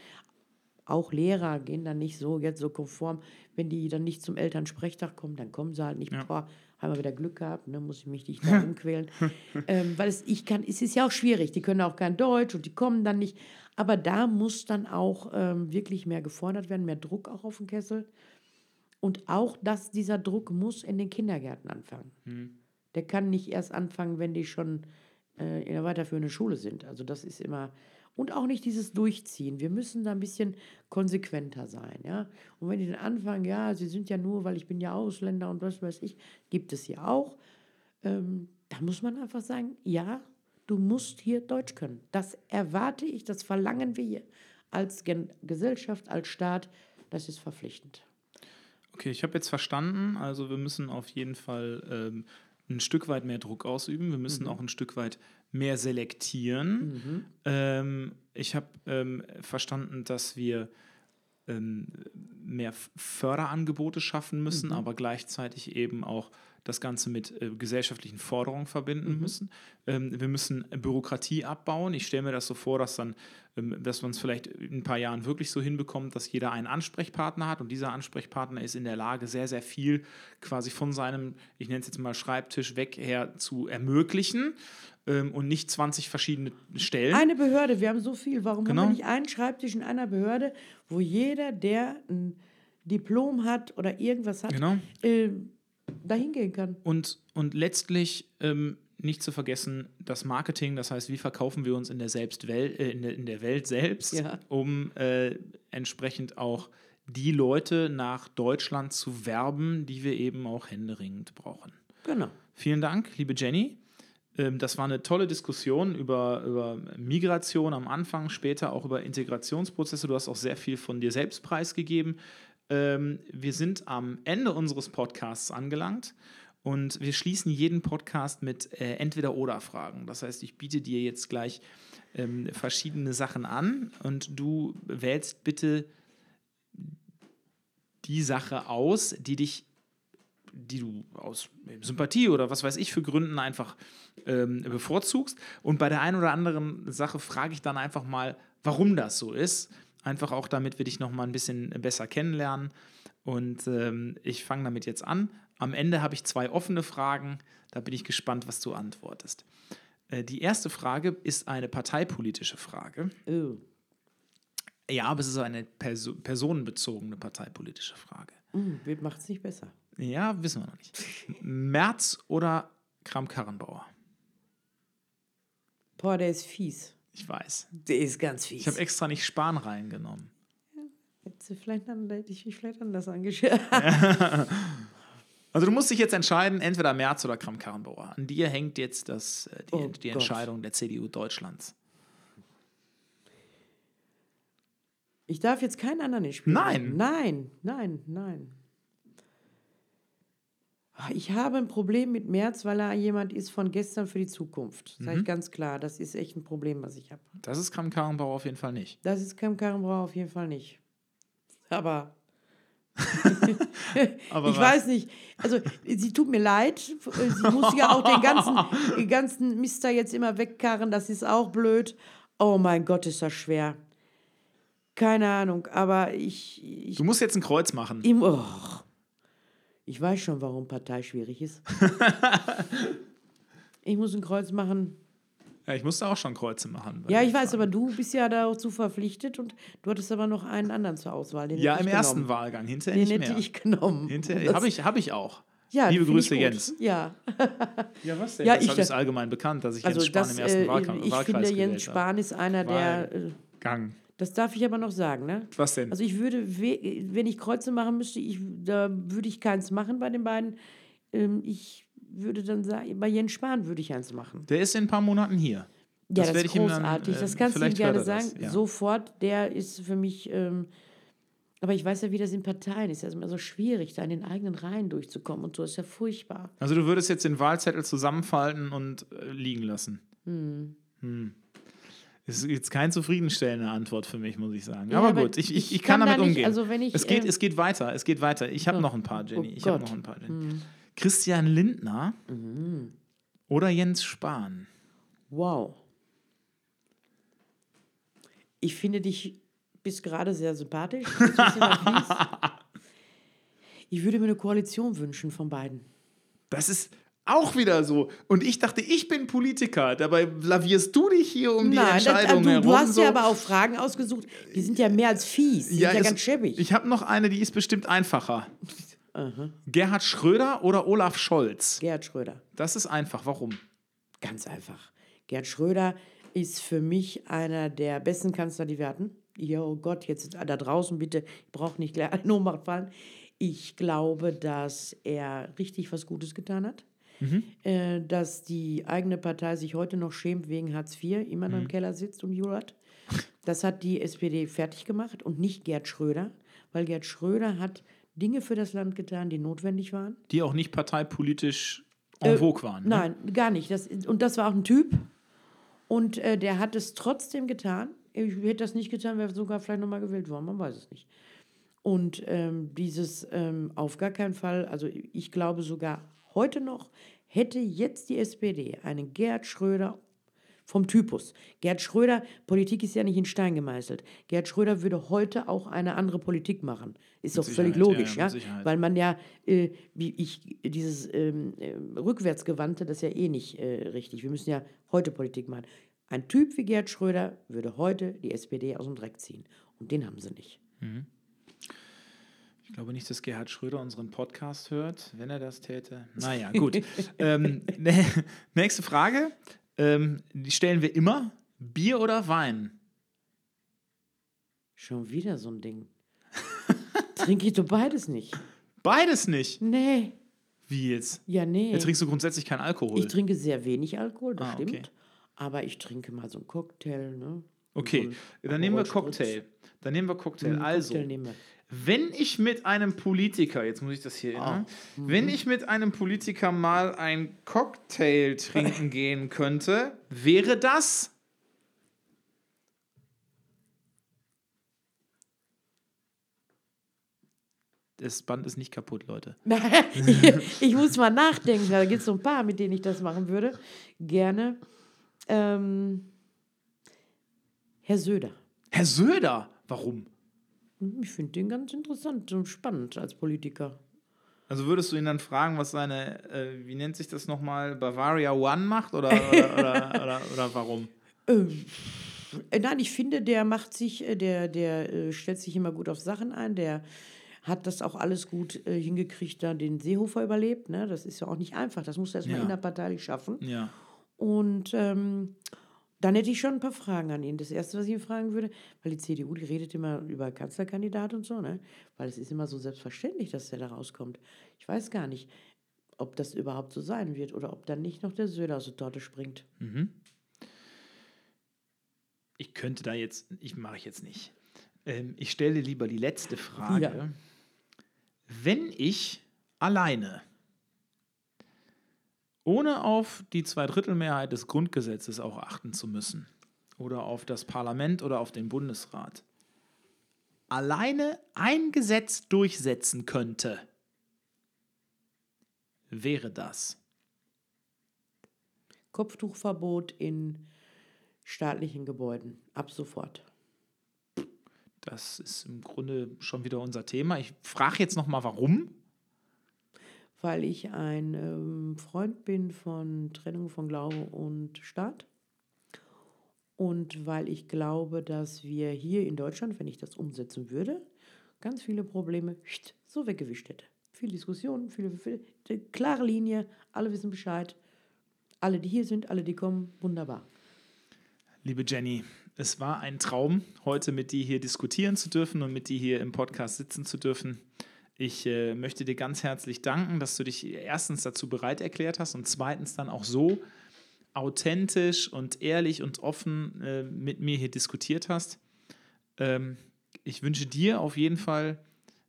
auch Lehrer gehen dann nicht so jetzt so konform, wenn die dann nicht zum Elternsprechtag kommen, dann kommen sie halt nicht. Ja. Boah, haben wir wieder Glück gehabt, ne? muss ich mich nicht [laughs] da umquälen. ähm, weil es, ich kann, es ist ja auch schwierig, die können auch kein Deutsch und die kommen dann nicht. Aber da muss dann auch ähm, wirklich mehr gefordert werden, mehr Druck auch auf den Kessel. Und auch, dass dieser Druck muss in den Kindergärten anfangen. Der kann nicht erst anfangen, wenn die schon äh, in der weiterführenden Schule sind. Also das ist immer. Und auch nicht dieses Durchziehen. Wir müssen da ein bisschen konsequenter sein. Ja? Und wenn die dann anfangen, ja, sie sind ja nur, weil ich bin ja Ausländer und was weiß ich, gibt es ja auch. Ähm, da muss man einfach sagen, ja, du musst hier Deutsch können. Das erwarte ich, das verlangen wir hier als Gen Gesellschaft, als Staat. Das ist verpflichtend. Okay, ich habe jetzt verstanden. Also wir müssen auf jeden Fall ähm, ein Stück weit mehr Druck ausüben. Wir müssen auch ein Stück weit mehr selektieren. Ähm, ich habe ähm, verstanden, dass wir ähm, mehr Förderangebote schaffen müssen, aber gleichzeitig eben auch das Ganze mit äh, gesellschaftlichen Forderungen verbinden müssen. Ähm, wir müssen Bürokratie abbauen. Ich stelle mir das so vor, dass dann, ähm, dass man es vielleicht in ein paar Jahren wirklich so hinbekommt, dass jeder einen Ansprechpartner hat und dieser Ansprechpartner ist in der Lage, sehr, sehr viel quasi von seinem, ich nenne es jetzt mal Schreibtisch weg her zu ermöglichen ähm, und nicht 20 verschiedene Stellen. Eine Behörde, wir haben so viel. Warum Genau. haben wir nicht einen Schreibtisch in einer Behörde, wo jeder, der ein Diplom hat oder irgendwas hat, Genau. äh, dahin gehen kann? Und, und letztlich ähm, nicht zu vergessen, das Marketing, das heißt, wie verkaufen wir uns in der, Selbstwel äh, in der, in der Welt selbst, Ja. um äh, entsprechend auch die Leute nach Deutschland zu werben, die wir eben auch händeringend brauchen. Genau. Vielen Dank, liebe Jenny. Ähm, Das war eine tolle Diskussion über, über Migration am Anfang, später auch über Integrationsprozesse. Du hast auch sehr viel von dir selbst preisgegeben. Ähm, Wir sind am Ende unseres Podcasts angelangt und wir schließen jeden Podcast mit äh, Entweder-Oder-Fragen. Das heißt, ich biete dir jetzt gleich ähm, verschiedene Sachen an und du wählst bitte die Sache aus, die dich die du aus Sympathie oder was weiß ich für Gründen einfach ähm, bevorzugst. Und bei der einen oder anderen Sache frage ich dann einfach mal, warum das so ist. Einfach auch, damit wir dich noch mal ein bisschen besser kennenlernen. Und ähm, ich fange damit jetzt an. Am Ende habe ich zwei offene Fragen. Da bin ich gespannt, was du antwortest. Äh, die erste Frage ist eine parteipolitische Frage. Oh. Ja, aber es ist eine perso personenbezogene parteipolitische Frage. Hm, Macht es nicht besser. Ja, wissen wir noch nicht. [laughs] Merz oder Kram-Karrenbauer? Boah, der ist fies. Ich weiß. Der ist ganz fies. Ich habe extra nicht Spahn reingenommen. Hättest du vielleicht an, hätte ich mich vielleicht anders angeschaut. [laughs] Also du musst dich jetzt entscheiden, entweder Merz oder Kram-Karrenbauer. An dir hängt jetzt das, äh, die, Oh die. Entscheidung der CDU Deutschlands. Ich darf jetzt keinen anderen nicht spielen. Nein. Nein, nein, nein. Ah, Ich habe ein Problem mit Merz, weil er jemand ist von gestern für die Zukunft. Sage Mhm. ich ganz klar. Das ist echt ein Problem, was ich habe. Das ist Kram-Karrenbauer auf jeden Fall nicht. Das ist Cam Karrenbrauer auf jeden Fall nicht. Aber [laughs] Aber [laughs] ich was? weiß nicht. Also, sie tut mir leid. Sie muss ja auch den ganzen, [laughs] den ganzen Mister jetzt immer wegkarren. Das ist auch blöd. Oh mein Gott, ist das schwer. Keine Ahnung, aber ich. ich Du musst jetzt ein Kreuz machen. Im, oh. Ich weiß schon, warum Partei schwierig ist. [laughs] ich muss ein Kreuz machen. Ja, ich musste auch schon Kreuze machen. Ja, den ich weiß, Fragen. aber du bist ja dazu verpflichtet und du hattest aber noch einen anderen zur Auswahl. Den Ja, hätte im ich ersten genommen. Wahlgang. Hinterher Den nicht hätte mehr. ich genommen. Hinterher Das- habe ich, hab ich auch. ja, Liebe ich Grüße. Jens. Ja, [laughs] Ja, was denn? Ja, das ich- ist allgemein bekannt, dass ich also Jens Spahn das, im ersten äh, Wahlkampf, ich Wahlkreis finde, Jens. Spahn ist einer, der. Äh, Gang. Das darf ich aber noch sagen, ne? Was denn? Also ich würde, we- wenn ich Kreuze machen müsste, ich, da würde ich keins machen bei den beiden. Ähm, ich würde dann sagen, bei Jens Spahn würde ich eins machen. Der ist in ein paar Monaten hier. Ja, Das das, werde ist ich ihm dann, großartig. äh, das kannst du ihm gerne er sagen. ja. Sofort, der ist für mich. Ähm, aber ich weiß ja, wie das in Parteien ist. Es ist immer so schwierig, da in den eigenen Reihen durchzukommen und so ist ja furchtbar. Also du würdest jetzt den Wahlzettel zusammenfalten und äh, liegen lassen. Hm. Ist jetzt keine zufriedenstellende Antwort für mich, muss ich sagen. Ja, aber, aber gut, ich, ich, ich kann, kann da damit nicht- umgehen. also wenn ich, es, geht, ähm, es geht weiter, es geht weiter. Ich habe Oh, noch ein paar, Jenny. oh ich habe noch ein paar, Jenny. Christian Lindner Mhm. oder Jens Spahn? Wow. Ich finde dich bis gerade sehr sympathisch. [laughs] Ich würde mir eine Koalition wünschen von beiden. Das ist auch wieder so. Und ich dachte, ich bin Politiker. Dabei lavierst du dich hier um die Nein, das, Entscheidung du, herum. du hast so. ja aber auch Fragen ausgesucht, die sind ja mehr als fies, die sind ja es- ganz schäbig. Ich habe noch eine, die ist bestimmt einfacher. Gerhard Schröder oder Olaf Scholz? Gerhard Schröder. Das ist einfach. Warum? Ganz einfach. Gerhard Schröder ist für mich einer der besten Kanzler, die wir hatten. Ja, oh Gott, jetzt da draußen bitte, ich brauche nicht gleich eine Ohnmacht fallen. Ich glaube, dass er richtig was Gutes getan hat. Äh, dass die eigene Partei sich heute noch schämt wegen Hartz IV, immer noch im Keller sitzt und jurat. Das hat die SPD fertig gemacht und nicht Gerd Schröder, weil Gerd Schröder hat Dinge für das Land getan, die notwendig waren. Die auch nicht parteipolitisch en vogue waren. Ne? Nein, gar nicht. Das, und das war auch ein Typ. Und äh, der hat es trotzdem getan. Ich hätte das nicht getan, wäre sogar vielleicht nochmal gewählt worden, man weiß es nicht. Und ähm, dieses ähm, auf gar keinen Fall, also ich glaube sogar heute noch, hätte jetzt die SPD einen Gerd Schröder vom Typus. Gerd Schröder, Politik ist ja nicht in Stein gemeißelt. Gerd Schröder würde heute auch eine andere Politik machen. Ist doch völlig Sicherheit, ja, logisch, ja, ja. mit. Weil man ja, äh, wie ich, dieses ähm, äh, Rückwärtsgewandte, das ist ja eh nicht äh, richtig. Wir müssen ja heute Politik machen. Ein Typ wie Gerd Schröder würde heute die SPD aus dem Dreck ziehen. Und den haben sie nicht. Ich glaube nicht, dass Gerhard Schröder unseren Podcast hört, wenn er das täte. Naja, gut. [laughs] ähm, ne, nächste Frage. Ähm, die stellen wir immer. Bier oder Wein? Schon wieder so ein Ding. Trinke ich doch beides nicht. Beides nicht. Nee. Wie jetzt? Ja, nee. Jetzt trinkst du grundsätzlich keinen Alkohol. Ich trinke sehr wenig Alkohol, das Ah, stimmt. okay. Aber ich trinke mal so einen Cocktail, ne? okay, So ein dann nehmen wir. Cocktail. Dann nehmen wir Cocktail. Also, Cocktail nehmen wir. Wenn ich mit einem Politiker, jetzt muss ich das hier erinnern, Mhm. wenn ich mit einem Politiker mal ein Cocktail trinken [laughs] gehen könnte, wäre das Das Band ist nicht kaputt, Leute. [laughs] ich, ich muss mal nachdenken. Da gibt es so ein paar, mit denen ich das machen würde. Gerne. Ähm, Herr Söder. Herr Söder, warum? Hm, Ich finde den ganz interessant und spannend als Politiker. Also würdest du ihn dann fragen, was seine, äh, wie nennt sich das nochmal, Bavaria One macht oder, oder, [laughs] oder, oder, oder warum? Äh, Nein, ich finde, der macht sich, äh, der, der äh, stellt sich immer gut auf Sachen ein. Der hat das auch alles gut äh, hingekriegt, da den Seehofer überlebt. Ne? Das ist ja auch nicht einfach. Das muss er erstmal Ja. innerparteilich schaffen. Ja. Und ähm, dann hätte ich schon ein paar Fragen an ihn. Das Erste, was ich ihn fragen würde, weil die CDU, die redet immer über Kanzlerkandidat und so, ne? Weil es ist immer so selbstverständlich, dass der da rauskommt. Ich weiß gar nicht, ob das überhaupt so sein wird oder ob dann nicht noch der Söder aus der Torte springt. Ich könnte da jetzt, ich mache ich jetzt nicht. Ähm, ich stelle lieber die letzte Frage. Ja. Wenn ich alleine, ohne auf die Zweidrittelmehrheit des Grundgesetzes auch achten zu müssen, oder auf das Parlament oder auf den Bundesrat, alleine ein Gesetz durchsetzen könnte, wäre das? Kopftuchverbot in staatlichen Gebäuden. Ab sofort. Das ist im Grunde schon wieder unser Thema. Ich frage jetzt noch mal, warum? Weil ich ein ähm, Freund bin von Trennung von Glaube und Staat. Und weil ich glaube, dass wir hier in Deutschland, wenn ich das umsetzen würde, ganz viele Probleme so weggewischt hätte. Viel Diskussion, viele, viele klare Linie, alle wissen Bescheid. Alle, die hier sind, alle, die kommen, wunderbar. Liebe Jenny, es war ein Traum, heute mit dir hier diskutieren zu dürfen und mit dir hier im Podcast sitzen zu dürfen. Ich äh, möchte dir ganz herzlich danken, dass du dich erstens dazu bereit erklärt hast und zweitens dann auch so authentisch und ehrlich und offen äh, mit mir hier diskutiert hast. Ähm, ich wünsche dir auf jeden Fall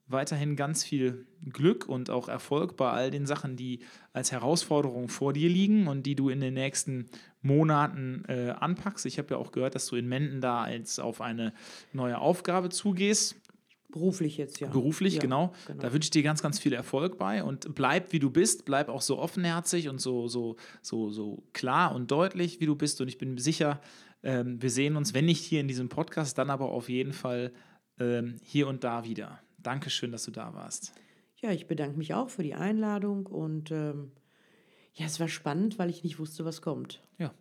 weiterhin ganz viel Glück und auch Erfolg bei all den Sachen, die als Herausforderung vor dir liegen und die du in den nächsten Monaten äh, anpackst. Ich habe ja auch gehört, dass du in Menden da jetzt auf eine neue Aufgabe zugehst. Beruflich jetzt, ja. Beruflich, ja, genau. Da wünsche ich dir ganz, ganz viel Erfolg bei und bleib wie du bist, bleib auch so offenherzig und so, so, so, so klar und deutlich, wie du bist. Und ich bin sicher, ähm, wir sehen uns, wenn nicht hier in diesem Podcast, dann aber auf jeden Fall ähm, hier und da wieder. Dankeschön, dass du da warst. Ja, ich bedanke mich auch für die Einladung und ähm, Ja, es war spannend, weil ich nicht wusste, was kommt. Ja,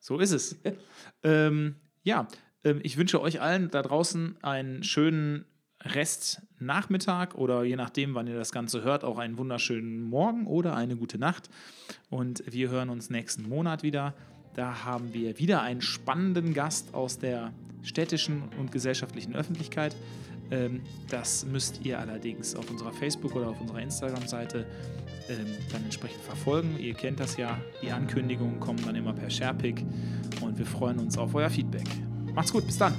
so ist es. [laughs] ähm, ja, ähm, ich wünsche euch allen da draußen einen schönen Restnachmittag oder je nachdem, wann ihr das Ganze hört, auch einen wunderschönen Morgen oder eine gute Nacht. Und wir hören uns nächsten Monat wieder. Da haben wir wieder einen spannenden Gast aus der städtischen und gesellschaftlichen Öffentlichkeit. Ähm, das müsst ihr allerdings auf unserer Facebook- oder auf unserer Instagram-Seite ähm, dann entsprechend verfolgen. Ihr kennt das ja, die Ankündigungen kommen dann immer per Sharepick und wir freuen uns auf euer Feedback. Macht's gut, bis dann.